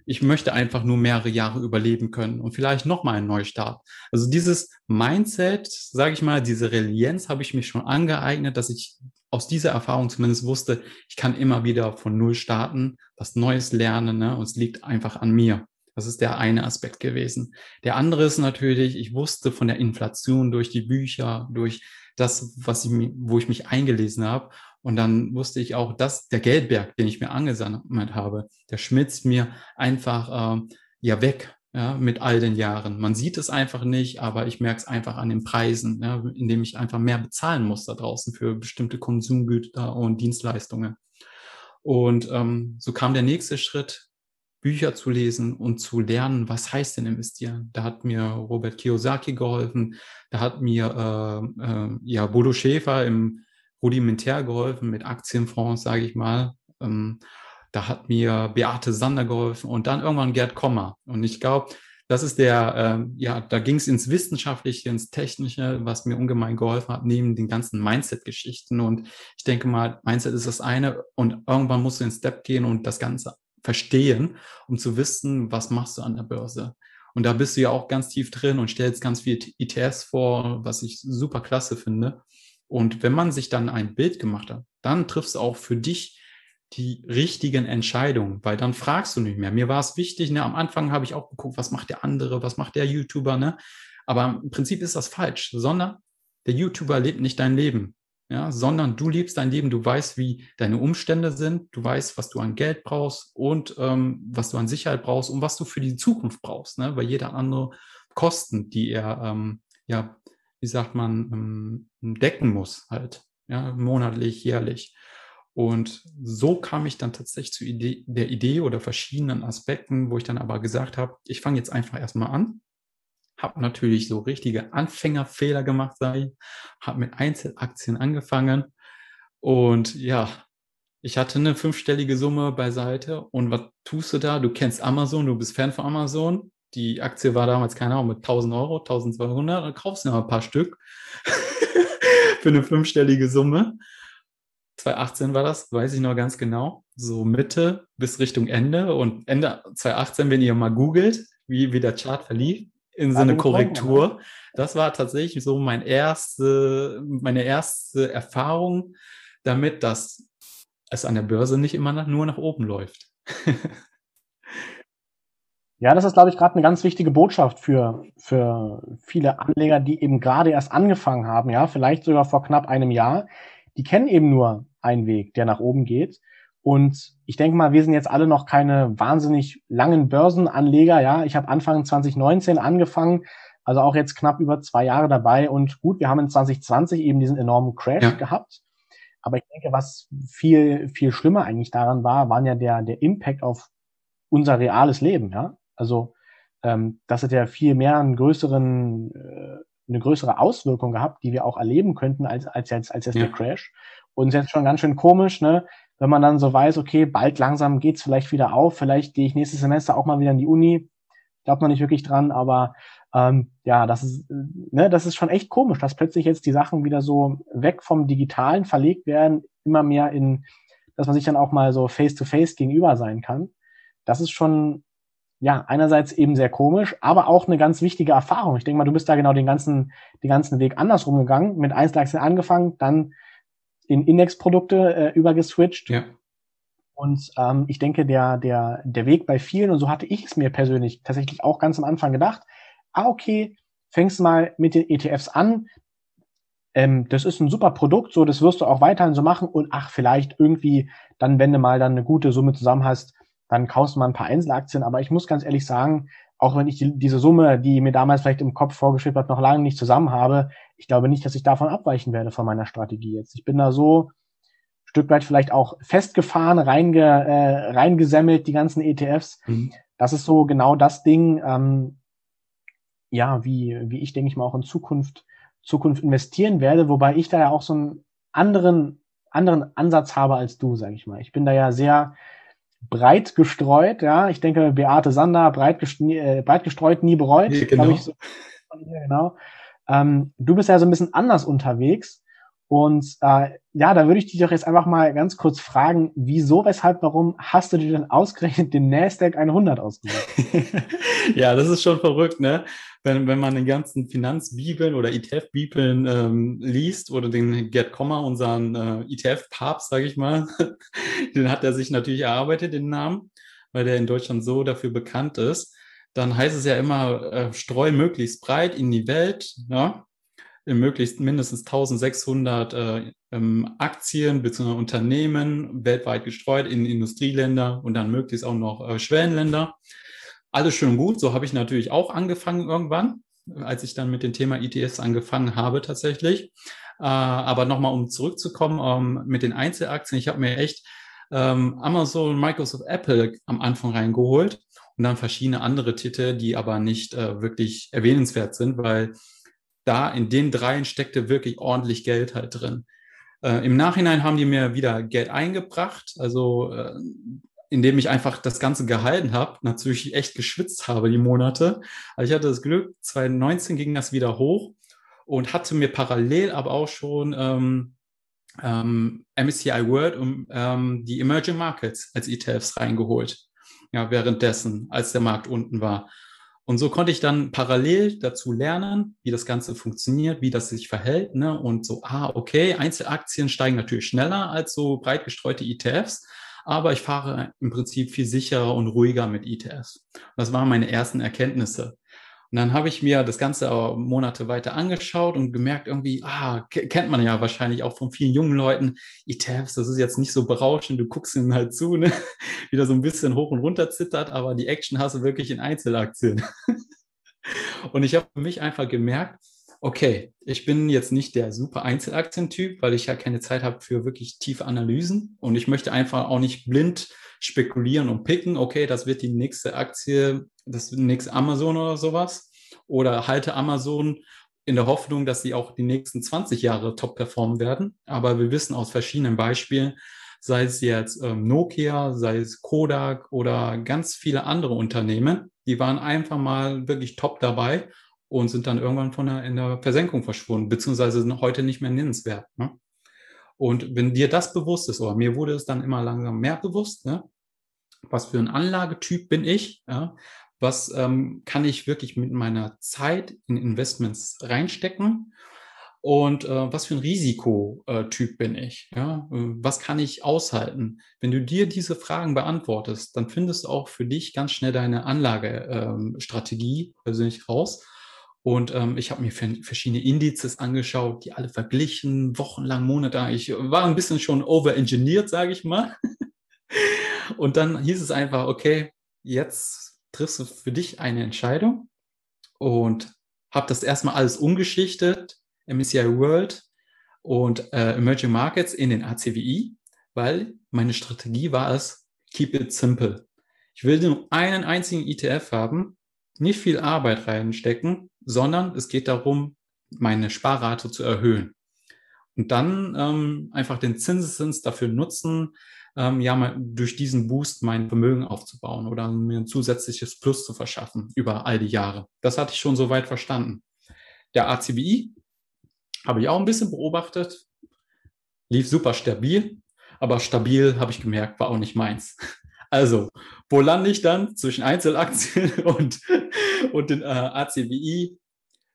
ich möchte einfach nur mehrere Jahre überleben können und vielleicht nochmal einen Neustart. Also dieses Mindset, sage ich mal, diese Resilienz habe ich mich schon angeeignet, dass ich aus dieser Erfahrung zumindest wusste, ich kann immer wieder von Null starten, was Neues lernen ne? und es liegt einfach an mir. Das ist der eine Aspekt gewesen. Der andere ist natürlich, ich wusste von der Inflation durch die Bücher, durch das, was ich, wo ich mich eingelesen habe. Und dann wusste ich auch, dass der Geldberg, den ich mir angesammelt habe, der schmitzt mir einfach äh, ja weg. ja, mit all den Jahren. Man sieht es einfach nicht, aber ich merke es einfach an den Preisen, ja, indem ich einfach mehr bezahlen muss da draußen für bestimmte Konsumgüter und Dienstleistungen. Und ähm, so kam der nächste Schritt, Bücher zu lesen und zu lernen, was heißt denn investieren. Da hat mir Robert Kiyosaki geholfen, da hat mir äh, äh, ja Bodo Schäfer im Rudimentär geholfen mit Aktienfonds, sage ich mal. Ähm, da hat mir Beate Sander geholfen und dann irgendwann Gerd Kommer. Und ich glaube, das ist der, äh, ja, da ging es ins Wissenschaftliche, ins Technische, was mir ungemein geholfen hat, neben den ganzen Mindset-Geschichten. Und ich denke mal, Mindset ist das eine und irgendwann musst du in Step gehen und das Ganze verstehen, um zu wissen, was machst du an der Börse. Und da bist du ja auch ganz tief drin und stellst ganz viele ETFs vor, was ich super klasse finde. Und wenn man sich dann ein Bild gemacht hat, dann triffst du auch für dich die richtigen Entscheidungen, weil dann fragst du nicht mehr. Mir war es wichtig, ne, am Anfang habe ich auch geguckt, was macht der andere, was macht der YouTuber, ne? Aber im Prinzip ist das falsch, sondern der YouTuber lebt nicht dein Leben, ja, sondern du lebst dein Leben, du weißt, wie deine Umstände sind, du weißt, was du an Geld brauchst und ähm, was du an Sicherheit brauchst und was du für die Zukunft brauchst, ne? weil jeder andere Kosten, die er, ähm, ja, wie sagt man, ähm, decken muss halt, ja, monatlich, jährlich. Und so kam ich dann tatsächlich zu Idee, der Idee oder verschiedenen Aspekten, wo ich dann aber gesagt habe, ich fange jetzt einfach erstmal an, habe natürlich so richtige Anfängerfehler gemacht, sage ich, habe mit Einzelaktien angefangen und ja, ich hatte eine fünfstellige Summe beiseite und was tust du da? Du kennst Amazon, du bist Fan von Amazon. Die Aktie war damals, keine Ahnung, mit 1000 Euro, 1200, dann kaufst du noch ein paar Stück für eine fünfstellige Summe. 2018 war das, weiß ich noch ganz genau. So Mitte bis Richtung Ende. Und Ende 2018, wenn ihr mal googelt, wie, wie der Chart verlief, in so eine Korrektur. Das war tatsächlich so mein erste, meine erste Erfahrung damit, dass es an der Börse nicht immer nach, nur nach oben läuft. ja, das ist, glaube ich, gerade eine ganz wichtige Botschaft für, für viele Anleger, die eben gerade erst angefangen haben, ja, vielleicht sogar vor knapp einem Jahr. Die kennen eben nur einen Weg, der nach oben geht. Und ich denke mal, wir sind jetzt alle noch keine wahnsinnig langen Börsenanleger. Ja, ich habe Anfang 2019 angefangen, also auch jetzt knapp über zwei Jahre dabei. Und gut, wir haben in 2020 eben diesen enormen Crash ja. gehabt. Aber ich denke, was viel, viel schlimmer eigentlich daran war, waren ja der, der Impact auf unser reales Leben. Ja, also ähm, das hat ja viel mehr einen größeren, äh, eine größere Auswirkung gehabt, die wir auch erleben könnten als, als jetzt, als jetzt ja. der Crash. Und es ist jetzt schon ganz schön komisch, ne? Wenn man dann so weiß, okay, bald langsam geht's vielleicht wieder auf, vielleicht gehe ich nächstes Semester auch mal wieder in die Uni. Glaube noch nicht wirklich dran, aber ähm, ja, das ist, ne, das ist schon echt komisch, dass plötzlich jetzt die Sachen wieder so weg vom Digitalen verlegt werden, immer mehr in, dass man sich dann auch mal so face-to-face -face gegenüber sein kann. Das ist schon, ja, einerseits eben sehr komisch, aber auch eine ganz wichtige Erfahrung. Ich denke mal, du bist da genau den ganzen, den ganzen Weg andersrum gegangen, mit Einzelaktien angefangen, dann in Indexprodukte äh, übergeswitcht. Ja. Und ähm, ich denke, der, der, der Weg bei vielen, und so hatte ich es mir persönlich tatsächlich auch ganz am Anfang gedacht, ah, okay, fängst mal mit den ETFs an. Ähm, das ist ein super Produkt, so das wirst du auch weiterhin so machen. Und ach, vielleicht irgendwie, dann, wenn du mal dann eine gute Summe zusammen hast, dann kaufst du mal ein paar Einzelaktien. Aber ich muss ganz ehrlich sagen, auch wenn ich die, diese Summe, die mir damals vielleicht im Kopf vorgeschrieben hat, noch lange nicht zusammen habe, ich glaube nicht, dass ich davon abweichen werde von meiner Strategie jetzt. Ich bin da so ein Stück weit vielleicht auch festgefahren, reinge, äh, reingesemmelt, die ganzen ETFs. Mhm. Das ist so genau das Ding, ähm, ja, wie, wie ich, denke ich mal, auch in Zukunft, Zukunft investieren werde, wobei ich da ja auch so einen anderen, anderen Ansatz habe als du, sage ich mal. Ich bin da ja sehr, breit gestreut, ja. Ich denke, Beate Sander, breit, äh, breit gestreut, nie bereut. Ja, genau. Ich so, genau. Ähm, du bist ja so ein bisschen anders unterwegs. Und äh, ja, da würde ich dich doch jetzt einfach mal ganz kurz fragen, wieso, weshalb, warum hast du dir denn ausgerechnet den Nasdaq 100 ausgesucht? ja, das ist schon verrückt, ne? wenn, wenn man den ganzen Finanzbibeln oder ETF-Bibeln ähm, liest oder den Gerd Kommer, unseren äh, ETF-Papst, sage ich mal, den hat er sich natürlich erarbeitet, den Namen, weil der in Deutschland so dafür bekannt ist. Dann heißt es ja immer, äh, streu möglichst breit in die Welt, ja, möglichst mindestens 1600 äh, ähm, Aktien bzw. Unternehmen weltweit gestreut in Industrieländer und dann möglichst auch noch äh, Schwellenländer. alles schön gut. So habe ich natürlich auch angefangen irgendwann, als ich dann mit dem Thema ETFs angefangen habe tatsächlich. Äh, aber nochmal, um zurückzukommen ähm, mit den Einzelaktien. Ich habe mir echt ähm, Amazon, Microsoft, Apple am Anfang reingeholt und dann verschiedene andere Titel, die aber nicht äh, wirklich erwähnenswert sind, weil da in den dreien steckte wirklich ordentlich Geld halt drin. Äh, Im Nachhinein haben die mir wieder Geld eingebracht, also äh, indem ich einfach das Ganze gehalten habe, natürlich echt geschwitzt habe die Monate. Also ich hatte das Glück, 2019 ging das wieder hoch und hatte mir parallel aber auch schon ähm, ähm, MSCI World und ähm, die Emerging Markets als ETFs reingeholt. Ja, währenddessen, als der Markt unten war. Und so konnte ich dann parallel dazu lernen, wie das Ganze funktioniert, wie das sich verhält. Ne? Und so, ah, okay, Einzelaktien steigen natürlich schneller als so breit gestreute ETFs, aber ich fahre im Prinzip viel sicherer und ruhiger mit ETFs. Das waren meine ersten Erkenntnisse. Und dann habe ich mir das Ganze Monate weiter angeschaut und gemerkt, irgendwie, ah, kennt man ja wahrscheinlich auch von vielen jungen Leuten, ETFs, das ist jetzt nicht so berauschend, du guckst ihnen halt zu, ne? wie der so ein bisschen hoch und runter zittert, aber die Action hast du wirklich in Einzelaktien. und ich habe für mich einfach gemerkt, okay, ich bin jetzt nicht der super Einzelaktientyp, weil ich ja keine Zeit habe für wirklich tiefe Analysen und ich möchte einfach auch nicht blind spekulieren und picken, okay, das wird die nächste Aktie, das nächste Amazon oder sowas. Oder halte Amazon in der Hoffnung, dass sie auch die nächsten 20 Jahre top performen werden. Aber wir wissen aus verschiedenen Beispielen, sei es jetzt ähm, Nokia, sei es Kodak oder ganz viele andere Unternehmen, die waren einfach mal wirklich top dabei und sind dann irgendwann von der, in der Versenkung verschwunden, beziehungsweise sind heute nicht mehr nennenswert. Ne? Und wenn dir das bewusst ist, oder mir wurde es dann immer langsam mehr bewusst, ne? was für ein Anlagetyp bin ich, ja? Was ähm, kann ich wirklich mit meiner Zeit in Investments reinstecken und äh, was für ein Risikotyp bin ich, ja? was kann ich aushalten. Wenn du dir diese Fragen beantwortest, dann findest du auch für dich ganz schnell deine Anlagestrategie ähm, persönlich raus und ähm, ich habe mir verschiedene Indizes angeschaut, die alle verglichen, wochenlang, Monate. Ich war ein bisschen schon overengineert, sage ich mal. Und dann hieß es einfach, okay, jetzt triffst du für dich eine Entscheidung und habe das erstmal alles umgeschichtet, MSCI World und äh, Emerging Markets in den ACWI, weil meine Strategie war es, keep it simple. Ich will nur einen einzigen ETF haben, nicht viel Arbeit reinstecken, sondern es geht darum, meine Sparrate zu erhöhen. Und dann ähm, einfach den Zinseszins dafür nutzen, ähm, ja, mal durch diesen Boost mein Vermögen aufzubauen oder mir ein zusätzliches Plus zu verschaffen über all die Jahre. Das hatte ich schon soweit verstanden. Der ACBI habe ich auch ein bisschen beobachtet, lief super stabil, aber stabil habe ich gemerkt, war auch nicht meins. Also, wo lande ich dann zwischen Einzelaktien und, und den äh, ACBI?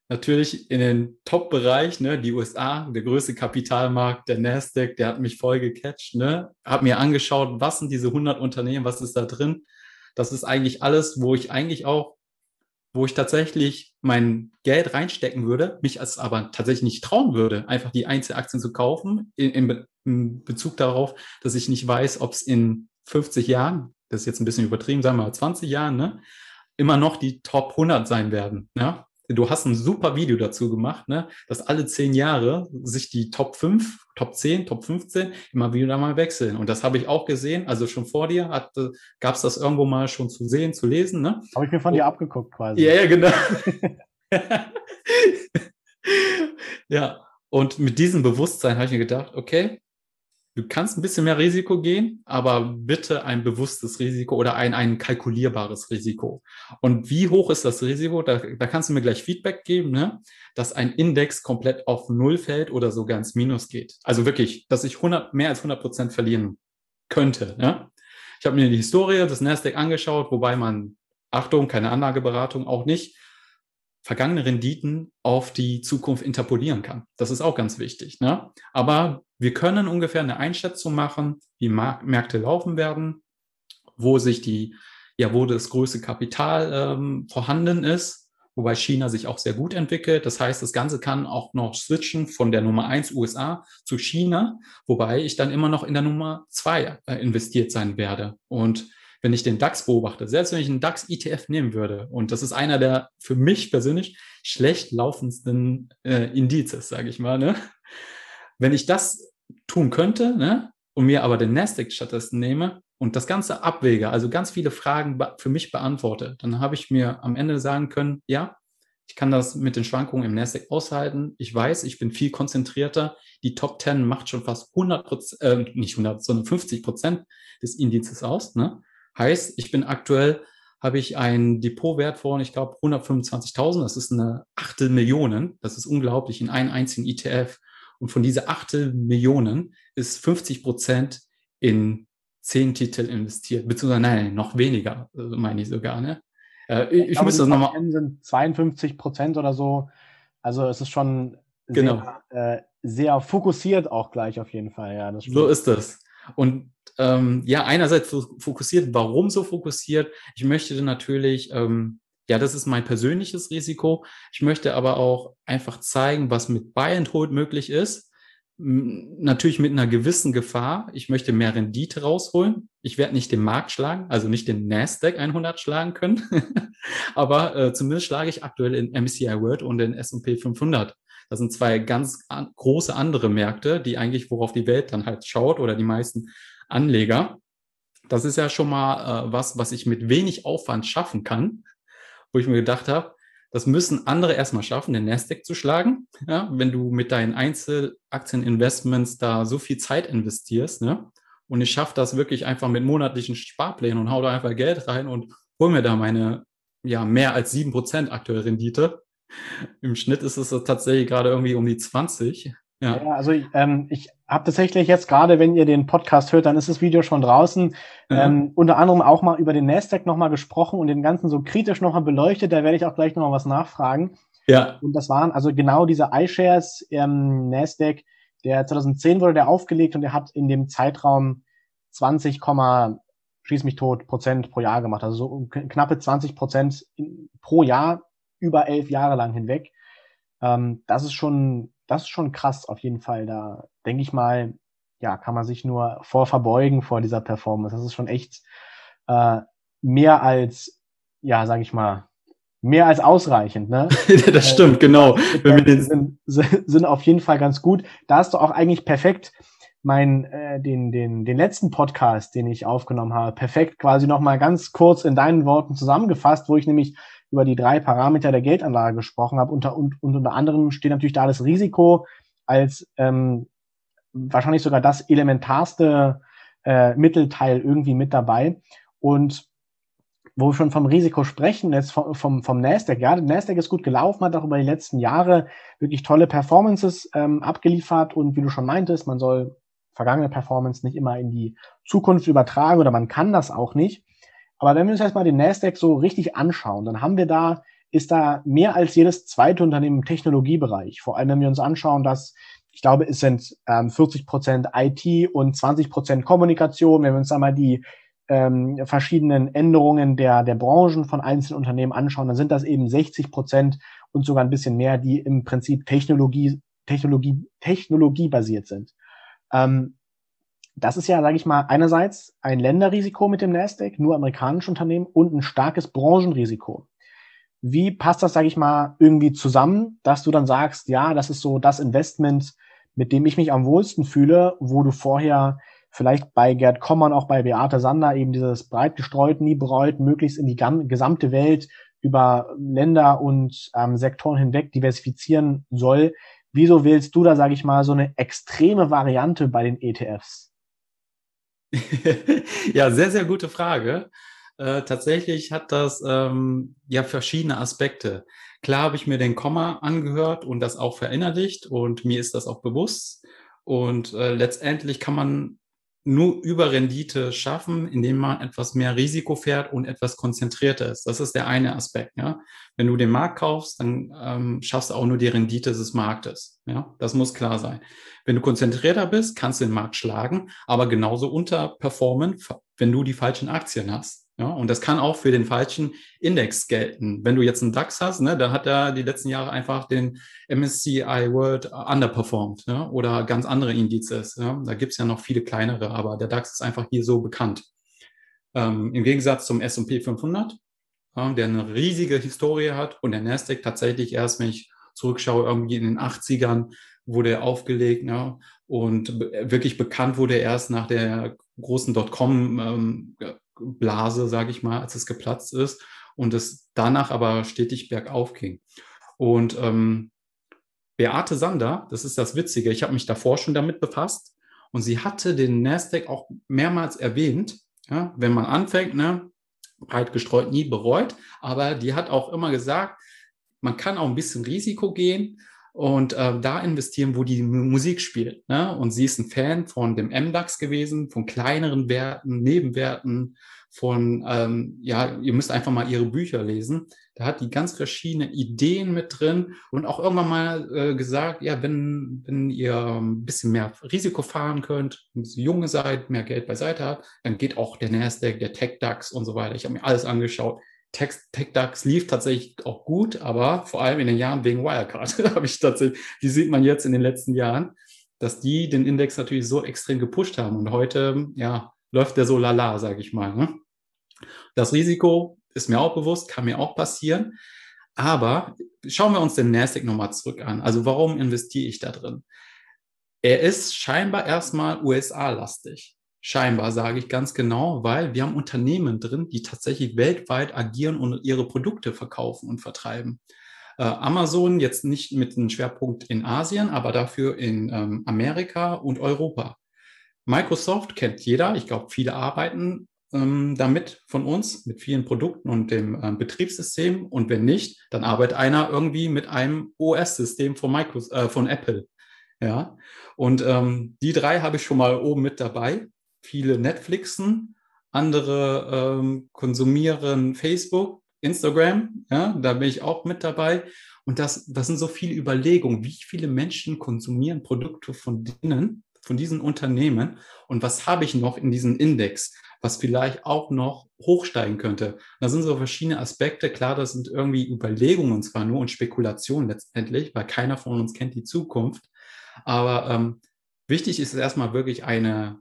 Natürlich in den Top-Bereich, ne, die USA, der größte Kapitalmarkt, der Nasdaq, der hat mich voll gecatcht, ne, habe mir angeschaut, was sind diese 100 Unternehmen, was ist da drin? Das ist eigentlich alles, wo ich eigentlich auch, wo ich tatsächlich mein Geld reinstecken würde, mich als aber tatsächlich nicht trauen würde, einfach die Einzelaktien zu kaufen, in, in, in Bezug darauf, dass ich nicht weiß, ob es in 50 Jahren, das ist jetzt ein bisschen übertrieben, sagen wir mal 20 Jahren, ne, immer noch die Top 100 sein werden. Ja? Du hast ein super Video dazu gemacht, ne, dass alle zehn Jahre sich die Top 5, Top 10, Top 15 immer wieder mal wechseln. Und das habe ich auch gesehen, also schon vor dir gab es das irgendwo mal schon zu sehen, zu lesen. Ne? Habe ich mir von oh. dir abgeguckt quasi. Ja, ja, genau. ja, und mit diesem Bewusstsein habe ich mir gedacht, okay, du kannst ein bisschen mehr Risiko gehen, aber bitte ein bewusstes Risiko oder ein, ein kalkulierbares Risiko. Und wie hoch ist das Risiko? Da, da kannst du mir gleich Feedback geben, ne? dass ein Index komplett auf Null fällt oder sogar ins Minus geht. Also wirklich, dass ich 100, mehr als 100 Prozent verlieren könnte. Ne? Ich habe mir die Historie des Nasdaq angeschaut, wobei man, Achtung, keine Anlageberatung, auch nicht, vergangene Renditen auf die Zukunft interpolieren kann. Das ist auch ganz wichtig. Ne? Aber wir können ungefähr eine Einschätzung machen, wie Märkte laufen werden, wo sich die, ja, wo das größte Kapital ähm, vorhanden ist, wobei China sich auch sehr gut entwickelt. Das heißt, das Ganze kann auch noch switchen von der Nummer eins USA zu China, wobei ich dann immer noch in der Nummer zwei äh, investiert sein werde. Und wenn ich den DAX beobachte, selbst wenn ich einen DAX ETF nehmen würde, und das ist einer der für mich persönlich schlecht laufendsten äh, Indizes, sage ich mal, ne? Wenn ich das tun könnte, ne, und mir aber den Nasdaq stattdessen nehme und das Ganze abwäge, also ganz viele Fragen für mich beantworte, dann habe ich mir am Ende sagen können, ja, ich kann das mit den Schwankungen im Nasdaq aushalten. Ich weiß, ich bin viel konzentrierter. Die Top 10 macht schon fast 100 Prozent, äh, nicht 100, sondern 50 Prozent des Indizes aus. Ne? Heißt, ich bin aktuell, habe ich einen Depotwert von, ich glaube, 125.000. Das ist eine Achtel Millionen. Das ist unglaublich in einen einzigen ETF. Und von dieser Achtel Millionen ist 50 Prozent in zehn Titel investiert, beziehungsweise nein, noch weniger, äh, meine ich sogar. Ne? Äh, ich, ich müsste das nochmal. sind 52 Prozent oder so. Also es ist schon genau. sehr, äh, sehr fokussiert auch gleich auf jeden Fall. Ja, so ist es. Und ähm, ja, einerseits fokussiert. Warum so fokussiert? Ich möchte natürlich, ähm, ja, das ist mein persönliches Risiko. Ich möchte aber auch einfach zeigen, was mit Buy and Hold möglich ist natürlich mit einer gewissen Gefahr. Ich möchte mehr Rendite rausholen. Ich werde nicht den Markt schlagen, also nicht den Nasdaq 100 schlagen können, aber äh, zumindest schlage ich aktuell in MSCI World und in S&P 500. Das sind zwei ganz an, große andere Märkte, die eigentlich worauf die Welt dann halt schaut oder die meisten Anleger. Das ist ja schon mal äh, was, was ich mit wenig Aufwand schaffen kann, wo ich mir gedacht habe, das müssen andere erstmal schaffen, den Nasdaq zu schlagen. Ja, wenn du mit deinen Einzelaktieninvestments da so viel Zeit investierst, ne? Und ich schaffe das wirklich einfach mit monatlichen Sparplänen und hau da einfach Geld rein und hol mir da meine, ja, mehr als sieben Prozent aktuelle Rendite. Im Schnitt ist es tatsächlich gerade irgendwie um die 20. Ja, ja also ich, ähm, ich habe tatsächlich jetzt gerade, wenn ihr den Podcast hört, dann ist das Video schon draußen. Ja. Ähm, unter anderem auch mal über den Nasdaq nochmal gesprochen und den ganzen so kritisch nochmal beleuchtet. Da werde ich auch gleich nochmal was nachfragen. Ja. Und das waren also genau diese iShares ähm, Nasdaq, der 2010 wurde der aufgelegt und der hat in dem Zeitraum 20, schieß mich tot Prozent pro Jahr gemacht. Also so knappe 20 Prozent pro Jahr über elf Jahre lang hinweg. Ähm, das ist schon das ist schon krass auf jeden Fall. Da denke ich mal, ja, kann man sich nur vor verbeugen vor dieser Performance. Das ist schon echt äh, mehr als, ja, sage ich mal, mehr als ausreichend. Ne? das stimmt, genau. Wenn wir sind, sind auf jeden Fall ganz gut. Da hast du auch eigentlich perfekt mein, äh, den, den, den letzten Podcast, den ich aufgenommen habe, perfekt quasi nochmal ganz kurz in deinen Worten zusammengefasst, wo ich nämlich über die drei Parameter der Geldanlage gesprochen habe. Unter, und, und unter anderem steht natürlich da das Risiko als ähm, wahrscheinlich sogar das elementarste äh, Mittelteil irgendwie mit dabei. Und wo wir schon vom Risiko sprechen, jetzt vom, vom, vom Nasdaq, ja, der Nasdaq ist gut gelaufen, hat auch über die letzten Jahre wirklich tolle Performances ähm, abgeliefert und wie du schon meintest, man soll vergangene Performance nicht immer in die Zukunft übertragen oder man kann das auch nicht. Aber wenn wir uns erstmal den Nasdaq so richtig anschauen, dann haben wir da, ist da mehr als jedes zweite Unternehmen im Technologiebereich. Vor allem, wenn wir uns anschauen, dass ich glaube, es sind ähm, 40 Prozent IT und 20 Prozent Kommunikation. Wenn wir uns da mal die ähm, verschiedenen Änderungen der, der Branchen von einzelnen Unternehmen anschauen, dann sind das eben 60 Prozent und sogar ein bisschen mehr, die im Prinzip Technologie, Technologie, technologiebasiert sind. Ähm, das ist ja, sage ich mal, einerseits ein Länderrisiko mit dem Nasdaq, nur amerikanische Unternehmen und ein starkes Branchenrisiko. Wie passt das, sage ich mal, irgendwie zusammen, dass du dann sagst, ja, das ist so das Investment, mit dem ich mich am wohlsten fühle, wo du vorher vielleicht bei Gerd Kommer und auch bei Beate Sander eben dieses breit gestreut, nie bereut, möglichst in die gesamte Welt über Länder und ähm, Sektoren hinweg diversifizieren soll. Wieso wählst du da, sage ich mal, so eine extreme Variante bei den ETFs? Ja, sehr, sehr gute Frage. Äh, tatsächlich hat das ähm, ja verschiedene Aspekte. Klar habe ich mir den Komma angehört und das auch verinnerlicht und mir ist das auch bewusst. Und äh, letztendlich kann man nur über Rendite schaffen, indem man etwas mehr Risiko fährt und etwas konzentrierter ist. Das ist der eine Aspekt. Ja? Wenn du den Markt kaufst, dann ähm, schaffst du auch nur die Rendite des Marktes. Ja? Das muss klar sein. Wenn du konzentrierter bist, kannst du den Markt schlagen, aber genauso unterperformen, wenn du die falschen Aktien hast. Ja, und das kann auch für den falschen Index gelten. Wenn du jetzt einen DAX hast, ne, dann hat er die letzten Jahre einfach den MSCI World underperformed ja, oder ganz andere Indizes. Ja. Da gibt's ja noch viele kleinere, aber der DAX ist einfach hier so bekannt. Ähm, Im Gegensatz zum S&P 500, äh, der eine riesige Historie hat und der Nasdaq tatsächlich erst, wenn ich zurückschaue, irgendwie in den 80ern wurde er aufgelegt ne? und wirklich bekannt wurde er erst nach der großen Dotcom-Blase, ähm, sage ich mal, als es geplatzt ist und es danach aber stetig bergauf ging. Und ähm, Beate Sander, das ist das Witzige, ich habe mich davor schon damit befasst und sie hatte den Nasdaq auch mehrmals erwähnt. Ja, wenn man anfängt, ne, breit gestreut, nie bereut, aber die hat auch immer gesagt, man kann auch ein bisschen Risiko gehen und äh, da investieren, wo die Musik spielt. Ne? Und sie ist ein Fan von dem MDAX gewesen, von kleineren Werten, Nebenwerten, von, ähm, ja, ihr müsst einfach mal ihre Bücher lesen. Da hat die ganz verschiedene Ideen mit drin und auch irgendwann mal äh, gesagt, ja, wenn, wenn ihr ein bisschen mehr Risiko fahren könnt, ein bisschen junge seid, mehr Geld beiseite habt, dann geht auch der Nasdaq, der TechDAX und so weiter. Ich habe mir alles angeschaut. TechDAX lief tatsächlich auch gut, aber vor allem in den Jahren wegen Wirecard habe ich tatsächlich, die sieht man jetzt in den letzten Jahren, dass die den Index natürlich so extrem gepusht haben und heute, ja, läuft der so lala, sage ich mal. Ne? Das Risiko ist mir auch bewusst, kann mir auch passieren. Aber schauen wir uns den Nasdaq nochmal zurück an. Also warum investiere ich da drin? Er ist scheinbar erstmal USA-lastig. Scheinbar sage ich ganz genau, weil wir haben Unternehmen drin, die tatsächlich weltweit agieren und ihre Produkte verkaufen und vertreiben. Äh, Amazon jetzt nicht mit einem Schwerpunkt in Asien, aber dafür in ähm, Amerika und Europa. Microsoft kennt jeder. Ich glaube, viele arbeiten ähm, damit von uns, mit vielen Produkten und dem ähm, Betriebssystem. Und wenn nicht, dann arbeitet einer irgendwie mit einem OS-System von, äh, von Apple. Ja, und ähm, die drei habe ich schon mal oben mit dabei viele Netflixen, andere ähm, konsumieren Facebook, Instagram, ja, da bin ich auch mit dabei. Und das, das sind so viele Überlegungen, wie viele Menschen konsumieren Produkte von denen, von diesen Unternehmen und was habe ich noch in diesem Index, was vielleicht auch noch hochsteigen könnte. Da sind so verschiedene Aspekte. Klar, das sind irgendwie Überlegungen zwar nur und Spekulationen letztendlich, weil keiner von uns kennt die Zukunft. Aber ähm, wichtig ist erstmal wirklich eine,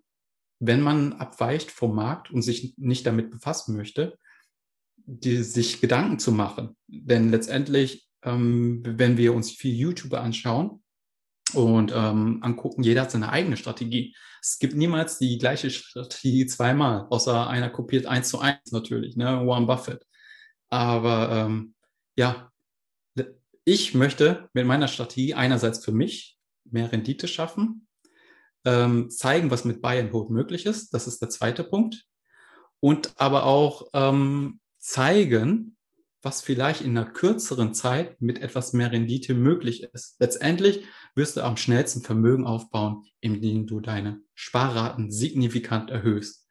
wenn man abweicht vom Markt und sich nicht damit befassen möchte, die, sich Gedanken zu machen. Denn letztendlich, ähm, wenn wir uns viel YouTuber anschauen und ähm, angucken, jeder hat seine eigene Strategie. Es gibt niemals die gleiche Strategie zweimal, außer einer kopiert eins zu eins natürlich, ne? Warren Buffett. Aber ähm, ja, ich möchte mit meiner Strategie einerseits für mich mehr Rendite schaffen, ähm, zeigen, was mit Buy and Hold möglich ist. Das ist der zweite Punkt. Und aber auch ähm, zeigen, was vielleicht in einer kürzeren Zeit mit etwas mehr Rendite möglich ist. Letztendlich wirst du am schnellsten Vermögen aufbauen, indem du deine Sparraten signifikant erhöhst.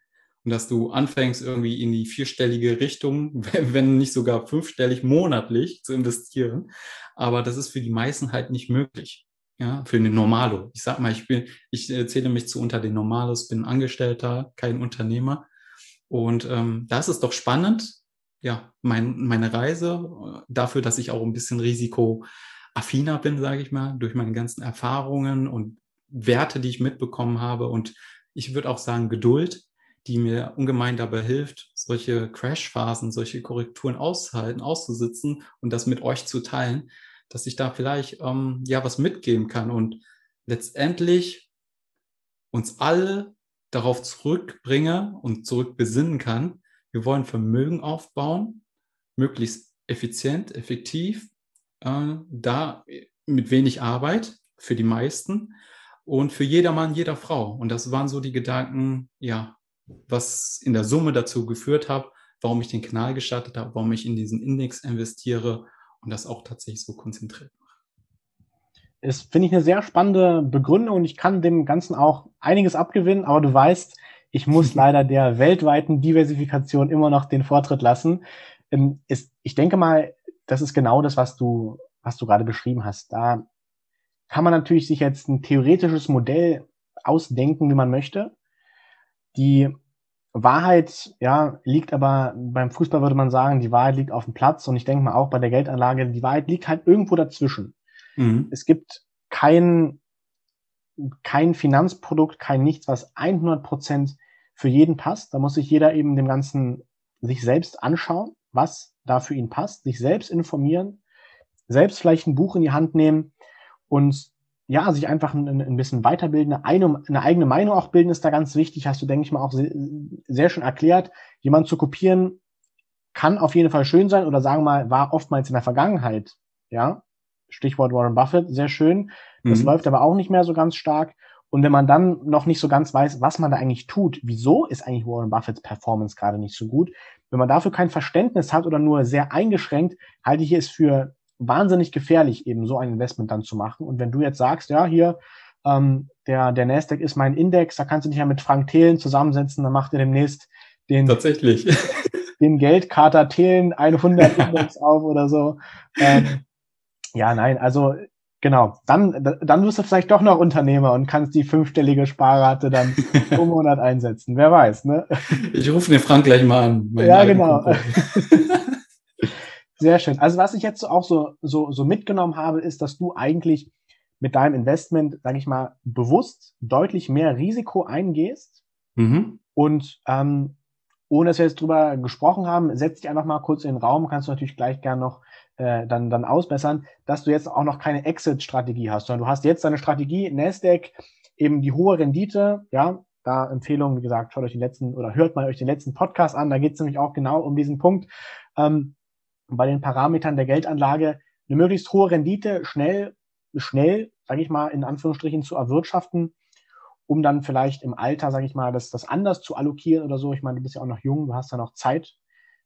Und dass du anfängst, irgendwie in die vierstellige Richtung, wenn nicht sogar fünfstellig monatlich zu investieren. Aber das ist für die meisten halt nicht möglich ja, für den Normalo. Ich sag mal, ich bin, ich zähle mich zu unter den Normalos, bin Angestellter, kein Unternehmer. Und ähm, da ist doch spannend, ja, mein, meine Reise äh, dafür, dass ich auch ein bisschen risikoaffiner bin, sage ich mal, durch meine ganzen Erfahrungen und Werte, die ich mitbekommen habe. Und ich würde auch sagen, Geduld, die mir ungemein dabei hilft, solche Crashphasen, solche Korrekturen auszuhalten, auszusitzen und das mit euch zu teilen dass ich da vielleicht ähm, ja was mitgeben kann und letztendlich uns alle darauf zurückbringe und zurückbesinnen kann. Wir wollen Vermögen aufbauen, möglichst effizient, effektiv, äh, da mit wenig Arbeit für die meisten und für jeder Mann, jeder Frau. Und das waren so die Gedanken, ja, was in der Summe dazu geführt hat, warum ich den Kanal gestartet habe, warum ich in diesen Index investiere und das auch tatsächlich so konzentriert mache. Ist, finde ich, eine sehr spannende Begründung und ich kann dem Ganzen auch einiges abgewinnen, aber du weißt, ich muss leider der weltweiten Diversifikation immer noch den Vortritt lassen. Ähm, ich denke mal, das ist genau das, was du, was du gerade beschrieben hast. Da kann man natürlich sich jetzt ein theoretisches Modell ausdenken, wie man möchte. Die Wahrheit, ja, liegt aber beim Fußball würde man sagen, die Wahrheit liegt auf dem Platz und ich denke mal auch bei der Geldanlage, die Wahrheit liegt halt irgendwo dazwischen. Mhm. Es gibt kein, kein Finanzprodukt, kein nichts, was 100 Prozent für jeden passt. Da muss sich jeder eben dem Ganzen sich selbst anschauen, was da für ihn passt, sich selbst informieren, selbst vielleicht ein Buch in die Hand nehmen und ja, sich einfach ein, ein bisschen weiterbilden, eine, eine, eigene Meinung auch bilden, ist da ganz wichtig. Hast du, denke ich mal, auch sehr, sehr schön erklärt. Jemand zu kopieren kann auf jeden Fall schön sein oder sagen wir mal, war oftmals in der Vergangenheit, ja. Stichwort Warren Buffett, sehr schön. Das mhm. läuft aber auch nicht mehr so ganz stark. Und wenn man dann noch nicht so ganz weiß, was man da eigentlich tut, wieso ist eigentlich Warren Buffetts Performance gerade nicht so gut, wenn man dafür kein Verständnis hat oder nur sehr eingeschränkt, halte ich es für wahnsinnig gefährlich, eben so ein Investment dann zu machen. Und wenn du jetzt sagst, ja, hier, ähm, der, der Nasdaq ist mein Index, da kannst du dich ja mit Frank Thelen zusammensetzen, dann macht er demnächst den, Tatsächlich. den Geldkater Thelen 100 Index auf oder so. Ähm, ja, nein, also genau, dann, dann wirst du vielleicht doch noch Unternehmer und kannst die fünfstellige Sparrate dann pro Monat einsetzen. Wer weiß, ne? Ich rufe den Frank gleich mal an. Ja, genau. Sehr schön. Also was ich jetzt auch so, so, so mitgenommen habe, ist, dass du eigentlich mit deinem Investment, sage ich mal, bewusst deutlich mehr Risiko eingehst. Mhm. Und ähm, ohne dass wir jetzt drüber gesprochen haben, setz dich einfach mal kurz in den Raum, kannst du natürlich gleich gern noch äh, dann, dann ausbessern, dass du jetzt auch noch keine Exit-Strategie hast, sondern du hast jetzt deine Strategie, Nasdaq, eben die hohe Rendite, ja, da Empfehlung, wie gesagt, schaut euch den letzten oder hört mal euch den letzten Podcast an, da geht es nämlich auch genau um diesen Punkt. Ähm, bei den Parametern der Geldanlage eine möglichst hohe Rendite schnell, schnell, sage ich mal, in Anführungsstrichen zu erwirtschaften, um dann vielleicht im Alter, sage ich mal, das, das anders zu allokieren oder so. Ich meine, du bist ja auch noch jung, du hast ja noch Zeit.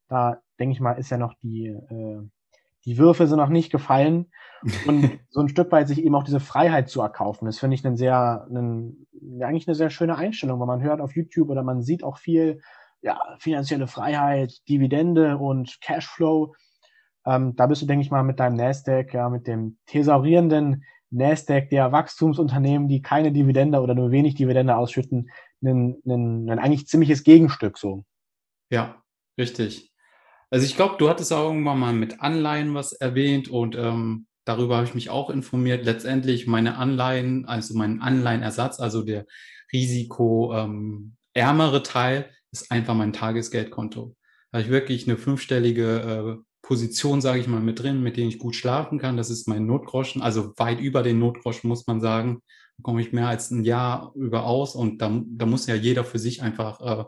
Da denke ich mal, ist ja noch die, äh, die Würfe sind noch nicht gefallen. Und so ein Stück weit sich eben auch diese Freiheit zu erkaufen, das finde ich einen sehr, einen, eigentlich eine sehr schöne Einstellung, weil man hört auf YouTube oder man sieht auch viel, ja, finanzielle Freiheit, Dividende und Cashflow. Ähm, da bist du, denke ich mal, mit deinem Nasdaq, ja, mit dem thesaurierenden Nasdaq der Wachstumsunternehmen, die keine Dividende oder nur wenig Dividende ausschütten, ein, ein, ein eigentlich ziemliches Gegenstück so. Ja, richtig. Also ich glaube, du hattest auch irgendwann mal mit Anleihen was erwähnt und ähm, darüber habe ich mich auch informiert. Letztendlich meine Anleihen, also mein Anleihenersatz, also der risikoärmere ähm, Teil, ist einfach mein Tagesgeldkonto. Da habe ich wirklich eine fünfstellige äh, Position, sage ich mal, mit drin, mit denen ich gut schlafen kann. Das ist mein Notgroschen, also weit über den Notgroschen, muss man sagen. Komme ich mehr als ein Jahr über aus und da, da muss ja jeder für sich einfach äh,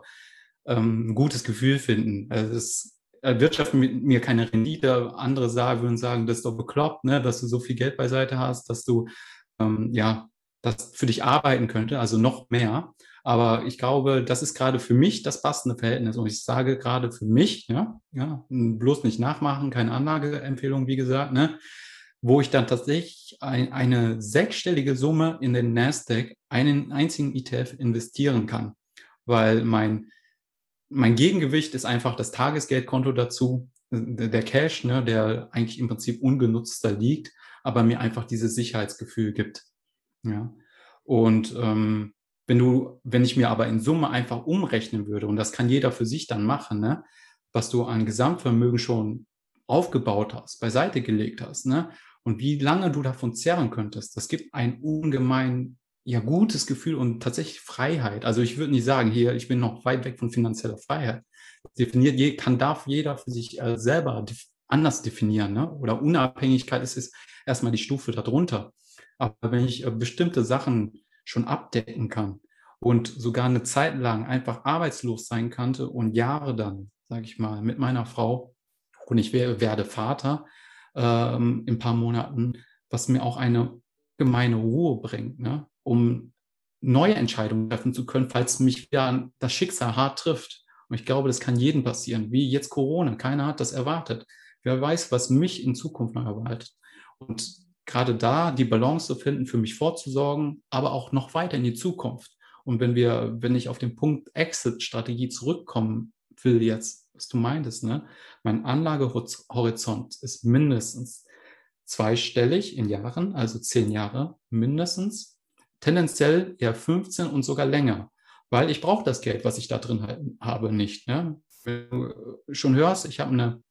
ähm, ein gutes Gefühl finden. Also es erwirtschaften mit mir keine Rendite. Andere sagen, würden sagen, das ist doch bekloppt, ne, dass du so viel Geld beiseite hast, dass du ähm, ja, das für dich arbeiten könnte, also noch mehr. Aber ich glaube, das ist gerade für mich das passende Verhältnis. Und ich sage gerade für mich, ja, ja, bloß nicht nachmachen, keine Anlageempfehlung, wie gesagt, ne, wo ich dann tatsächlich ein, eine sechsstellige Summe in den Nasdaq, einen einzigen ETF investieren kann. Weil mein, mein Gegengewicht ist einfach das Tagesgeldkonto dazu, der Cash, ne, der eigentlich im Prinzip ungenutzter liegt, aber mir einfach dieses Sicherheitsgefühl gibt. Ja. Und ähm, wenn du, wenn ich mir aber in Summe einfach umrechnen würde, und das kann jeder für sich dann machen, ne, was du an Gesamtvermögen schon aufgebaut hast, beiseite gelegt hast, ne, und wie lange du davon zehren könntest, das gibt ein ungemein ja gutes Gefühl und tatsächlich Freiheit. Also ich würde nicht sagen, hier, ich bin noch weit weg von finanzieller Freiheit. definiert, kann, darf jeder für sich äh, selber anders definieren, ne? Oder Unabhängigkeit ist erstmal die Stufe darunter. Aber wenn ich äh, bestimmte Sachen schon abdecken kann und sogar eine Zeit lang einfach arbeitslos sein konnte und Jahre dann, sage ich mal, mit meiner Frau und ich werde Vater ähm, in ein paar Monaten, was mir auch eine gemeine Ruhe bringt, ne? um neue Entscheidungen treffen zu können, falls mich wieder das Schicksal hart trifft. Und ich glaube, das kann jedem passieren, wie jetzt Corona. Keiner hat das erwartet. Wer weiß, was mich in Zukunft noch erwartet. Und gerade da die Balance zu finden, für mich vorzusorgen, aber auch noch weiter in die Zukunft. Und wenn wir, wenn ich auf den Punkt Exit-Strategie zurückkommen will jetzt, was du meintest, ne? Mein Anlagehorizont ist mindestens zweistellig in Jahren, also zehn Jahre mindestens, tendenziell eher 15 und sogar länger, weil ich brauche das Geld, was ich da drin habe, nicht. Ne? Wenn du schon hörst, ich habe eine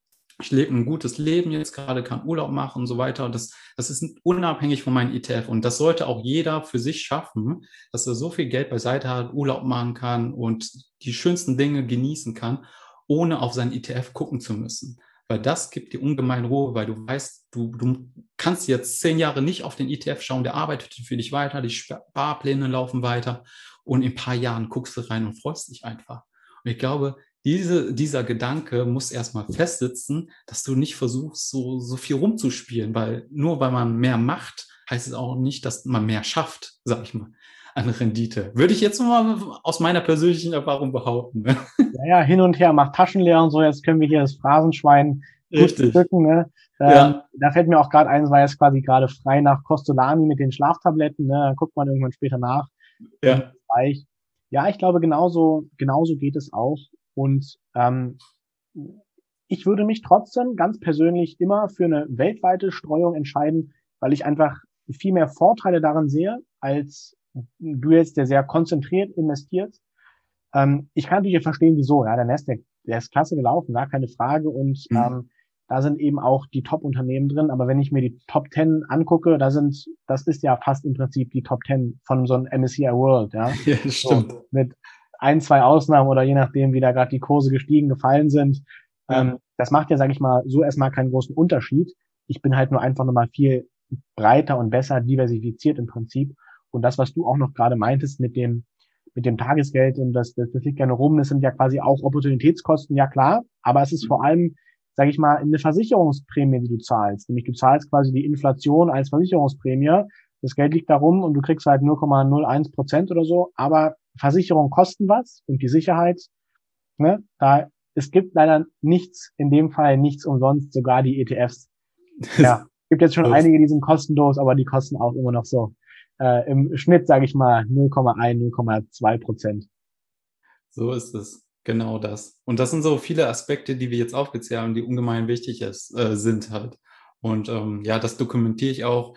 ich lebe ein gutes Leben jetzt gerade, kann Urlaub machen und so weiter. Das, das ist unabhängig von meinem ETF. Und das sollte auch jeder für sich schaffen, dass er so viel Geld beiseite hat, Urlaub machen kann und die schönsten Dinge genießen kann, ohne auf sein ETF gucken zu müssen. Weil das gibt dir ungemein Ruhe, weil du weißt, du, du kannst jetzt zehn Jahre nicht auf den ETF schauen, der arbeitet für dich weiter, die Sparpläne laufen weiter und in ein paar Jahren guckst du rein und freust dich einfach. Und ich glaube, diese, dieser Gedanke muss erstmal festsitzen, dass du nicht versuchst, so, so viel rumzuspielen, weil nur weil man mehr macht, heißt es auch nicht, dass man mehr schafft, sag ich mal, an Rendite. Würde ich jetzt mal aus meiner persönlichen Erfahrung behaupten. Ne? Ja, ja, hin und her, macht Taschen leer und so, jetzt können wir hier das Phrasenschwein Richtig. Stücken, ne? Ähm, ja. Da fällt mir auch gerade ein, es war jetzt quasi gerade frei nach Costolani mit den Schlaftabletten, ne? Da guckt man irgendwann später nach. Ja. Ja, ich glaube, genauso, genauso geht es auch. Und ähm, ich würde mich trotzdem ganz persönlich immer für eine weltweite Streuung entscheiden, weil ich einfach viel mehr Vorteile darin sehe, als du jetzt, der sehr konzentriert investiert. Ähm, ich kann natürlich verstehen, wieso. Ja, der Nasdaq, der ist klasse gelaufen, gar keine Frage. Und mhm. ähm, da sind eben auch die Top-Unternehmen drin. Aber wenn ich mir die Top 10 angucke, da sind, das ist ja fast im Prinzip die Top 10 von so einem MSCI World. Ja, ja stimmt. So, mit ein, zwei Ausnahmen oder je nachdem, wie da gerade die Kurse gestiegen, gefallen sind. Ja. Ähm, das macht ja, sage ich mal, so erstmal keinen großen Unterschied. Ich bin halt nur einfach nochmal viel breiter und besser diversifiziert im Prinzip. Und das, was du auch noch gerade meintest mit dem, mit dem Tagesgeld und das, das, das liegt gerne rum, das sind ja quasi auch Opportunitätskosten, ja klar, aber es ist vor allem, sage ich mal, eine Versicherungsprämie, die du zahlst. Nämlich du zahlst quasi die Inflation als Versicherungsprämie. Das Geld liegt da rum und du kriegst halt 0,01 Prozent oder so, aber Versicherungen kosten was und die Sicherheit, ne, da, es gibt leider nichts, in dem Fall nichts umsonst, sogar die ETFs. Ja, gibt jetzt schon einige, die sind kostenlos, aber die kosten auch immer noch so äh, im Schnitt, sage ich mal, 0,1, 0,2 Prozent. So ist es. Genau das. Und das sind so viele Aspekte, die wir jetzt aufgezählt haben, die ungemein wichtig ist, äh, sind halt. Und ähm, ja, das dokumentiere ich auch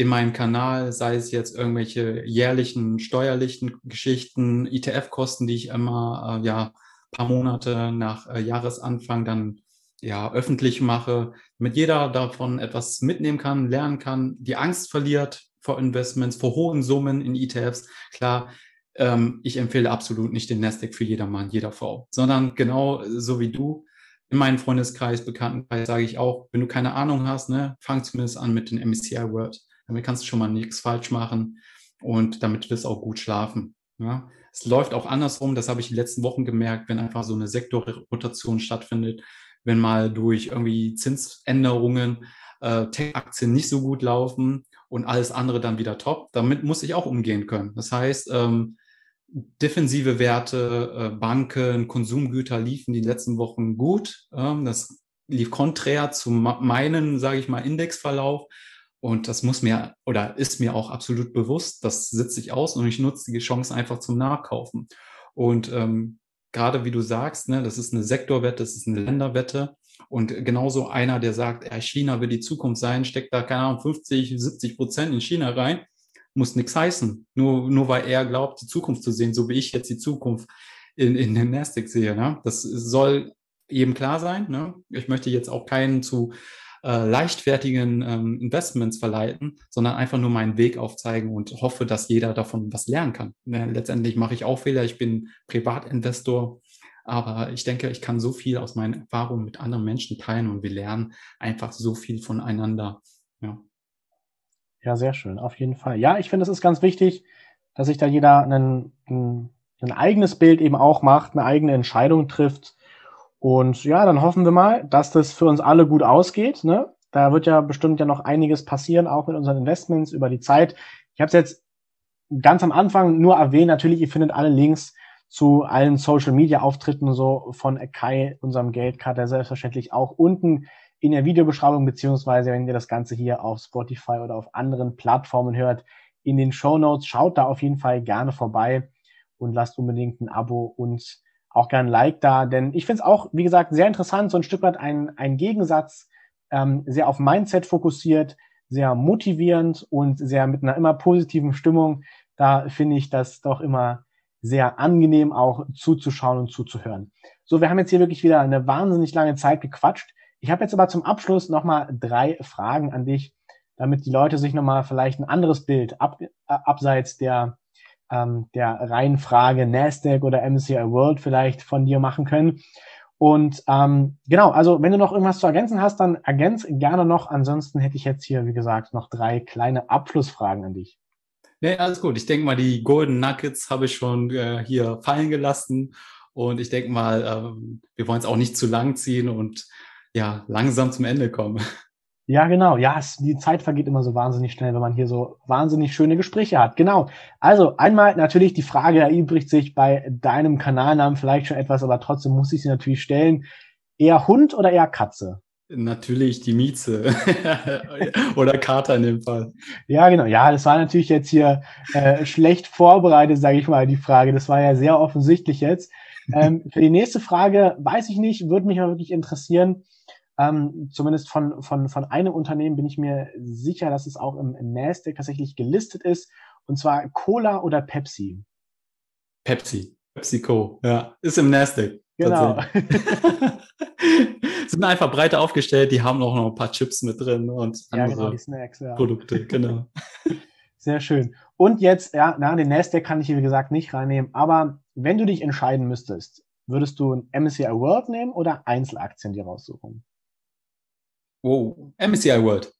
in meinem Kanal, sei es jetzt irgendwelche jährlichen steuerlichen Geschichten, ETF-Kosten, die ich immer äh, ja paar Monate nach äh, Jahresanfang dann ja öffentlich mache, damit jeder davon etwas mitnehmen kann, lernen kann, die Angst verliert vor Investments, vor hohen Summen in ETFs. Klar, ähm, ich empfehle absolut nicht den Nasdaq für jedermann, jeder Frau, sondern genau so wie du in meinem Freundeskreis, Bekanntenkreis sage ich auch, wenn du keine Ahnung hast, ne, fang zumindest an mit den MSCI World. Damit kannst du schon mal nichts falsch machen und damit wirst du auch gut schlafen. Ja. Es läuft auch andersrum, das habe ich die letzten Wochen gemerkt, wenn einfach so eine Sektorrotation stattfindet, wenn mal durch irgendwie Zinsänderungen äh, Tech-Aktien nicht so gut laufen und alles andere dann wieder top. Damit muss ich auch umgehen können. Das heißt, ähm, defensive Werte, äh, Banken, Konsumgüter liefen die letzten Wochen gut. Ähm, das lief konträr zu meinen, sage ich mal, Indexverlauf. Und das muss mir oder ist mir auch absolut bewusst. Das sitze ich aus und ich nutze die Chance einfach zum Nachkaufen. Und ähm, gerade wie du sagst, ne, das ist eine Sektorwette, das ist eine Länderwette. Und genauso einer, der sagt, ja, China wird die Zukunft sein, steckt da, keine Ahnung, 50, 70 Prozent in China rein, muss nichts heißen. Nur, nur weil er glaubt, die Zukunft zu sehen, so wie ich jetzt die Zukunft in, in den Nasdaq sehe. Ne? Das soll jedem klar sein. Ne? Ich möchte jetzt auch keinen zu äh, leichtfertigen ähm, Investments verleiten, sondern einfach nur meinen Weg aufzeigen und hoffe, dass jeder davon was lernen kann. Ne, letztendlich mache ich auch Fehler. Ich bin Privatinvestor, aber ich denke, ich kann so viel aus meinen Erfahrungen mit anderen Menschen teilen und wir lernen einfach so viel voneinander. Ja. Ja, sehr schön, auf jeden Fall. Ja, ich finde, es ist ganz wichtig, dass sich da jeder ein, ein, ein eigenes Bild eben auch macht, eine eigene Entscheidung trifft und ja, dann hoffen wir mal, dass das für uns alle gut ausgeht. Ne? Da wird ja bestimmt ja noch einiges passieren, auch mit unseren Investments über die Zeit. Ich habe es jetzt ganz am Anfang nur erwähnt. Natürlich, ihr findet alle Links zu allen Social Media Auftritten so von Akai, unserem Geldkater, selbstverständlich auch unten in der Videobeschreibung, beziehungsweise wenn ihr das Ganze hier auf Spotify oder auf anderen Plattformen hört, in den Show Notes. Schaut da auf jeden Fall gerne vorbei und lasst unbedingt ein Abo und auch gern ein Like da, denn ich finde es auch, wie gesagt, sehr interessant, so ein Stück weit ein, ein Gegensatz, ähm, sehr auf Mindset fokussiert, sehr motivierend und sehr mit einer immer positiven Stimmung. Da finde ich das doch immer sehr angenehm auch zuzuschauen und zuzuhören. So, wir haben jetzt hier wirklich wieder eine wahnsinnig lange Zeit gequatscht. Ich habe jetzt aber zum Abschluss nochmal drei Fragen an dich, damit die Leute sich nochmal vielleicht ein anderes Bild ab, äh, abseits der, ähm, der reinen Frage NASDAQ oder MSCI World vielleicht von dir machen können. Und ähm, genau, also wenn du noch irgendwas zu ergänzen hast, dann ergänz gerne noch. Ansonsten hätte ich jetzt hier, wie gesagt, noch drei kleine Abschlussfragen an dich. Nee, alles gut. Ich denke mal, die Golden Nuggets habe ich schon äh, hier fallen gelassen. Und ich denke mal, äh, wir wollen es auch nicht zu lang ziehen und ja, langsam zum Ende kommen. Ja, genau. Ja, es, die Zeit vergeht immer so wahnsinnig schnell, wenn man hier so wahnsinnig schöne Gespräche hat. Genau. Also einmal natürlich die Frage erübrigt sich bei deinem Kanalnamen vielleicht schon etwas, aber trotzdem muss ich sie natürlich stellen. Eher Hund oder eher Katze? Natürlich die Mieze oder Kater in dem Fall. Ja, genau. Ja, das war natürlich jetzt hier äh, schlecht vorbereitet, sage ich mal, die Frage. Das war ja sehr offensichtlich jetzt. Ähm, für die nächste Frage weiß ich nicht, würde mich mal wirklich interessieren. Ähm, zumindest von, von, von einem Unternehmen bin ich mir sicher, dass es auch im, im NASDAQ tatsächlich gelistet ist. Und zwar Cola oder Pepsi? Pepsi. PepsiCo, ja. Ist im NASDAQ. Genau. Sind einfach breiter aufgestellt, die haben auch noch ein paar Chips mit drin und andere ja, genau, Snacks, ja. Produkte, genau. Sehr schön. Und jetzt, ja, na, den NASDAQ kann ich hier, wie gesagt, nicht reinnehmen, aber wenn du dich entscheiden müsstest, würdest du ein MSCI World nehmen oder Einzelaktien dir raussuchen? Wow, MSCI World.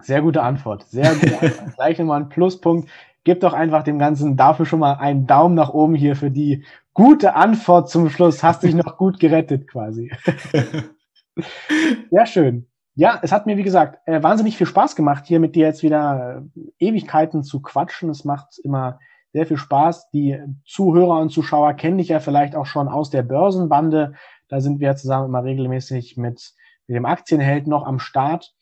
Sehr gute Antwort. Sehr gute Antwort. Gleich nochmal ein Pluspunkt. Gib doch einfach dem Ganzen dafür schon mal einen Daumen nach oben hier für die gute Antwort zum Schluss. Hast dich noch gut gerettet quasi. Sehr schön. Ja, es hat mir, wie gesagt, äh, wahnsinnig viel Spaß gemacht, hier mit dir jetzt wieder äh, Ewigkeiten zu quatschen. Es macht immer sehr viel Spaß. Die Zuhörer und Zuschauer kennen dich ja vielleicht auch schon aus der Börsenbande. Da sind wir zusammen immer regelmäßig mit mit dem Aktienheld noch am Start.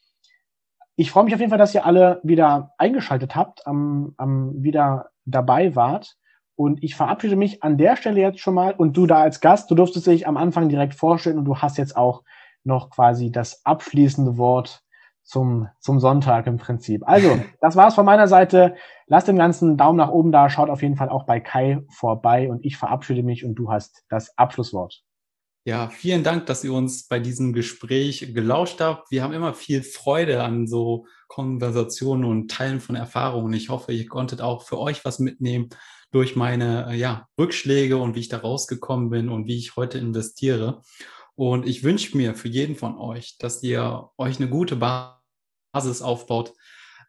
Ich freue mich auf jeden Fall, dass ihr alle wieder eingeschaltet habt, am, am wieder dabei wart. Und ich verabschiede mich an der Stelle jetzt schon mal. Und du da als Gast, du durftest dich am Anfang direkt vorstellen und du hast jetzt auch noch quasi das abschließende Wort zum, zum Sonntag im Prinzip. Also, das war's von meiner Seite. Lasst dem Ganzen einen Daumen nach oben da. Schaut auf jeden Fall auch bei Kai vorbei. Und ich verabschiede mich und du hast das Abschlusswort. Ja, vielen Dank, dass ihr uns bei diesem Gespräch gelauscht habt. Wir haben immer viel Freude an so Konversationen und Teilen von Erfahrungen. Ich hoffe, ihr konntet auch für euch was mitnehmen durch meine äh, ja, Rückschläge und wie ich da rausgekommen bin und wie ich heute investiere. Und ich wünsche mir für jeden von euch, dass ihr euch eine gute Basis aufbaut,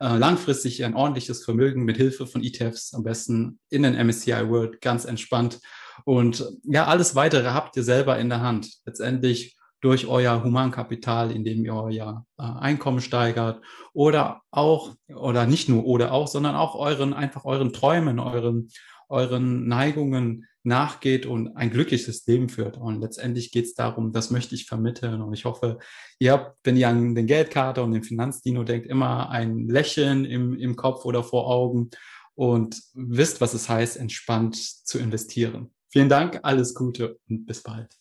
äh, langfristig ein ordentliches Vermögen mit Hilfe von ETFs, am besten in den MSCI World, ganz entspannt und ja, alles weitere habt ihr selber in der Hand. Letztendlich durch euer Humankapital, indem ihr euer äh, Einkommen steigert oder auch, oder nicht nur oder auch, sondern auch euren, einfach euren Träumen, euren, euren Neigungen nachgeht und ein glückliches Leben führt. Und letztendlich geht es darum, das möchte ich vermitteln. Und ich hoffe, ihr habt, wenn ihr an den Geldkarte und den Finanzdino denkt, immer ein Lächeln im, im Kopf oder vor Augen und wisst, was es heißt, entspannt zu investieren. Vielen Dank, alles Gute und bis bald.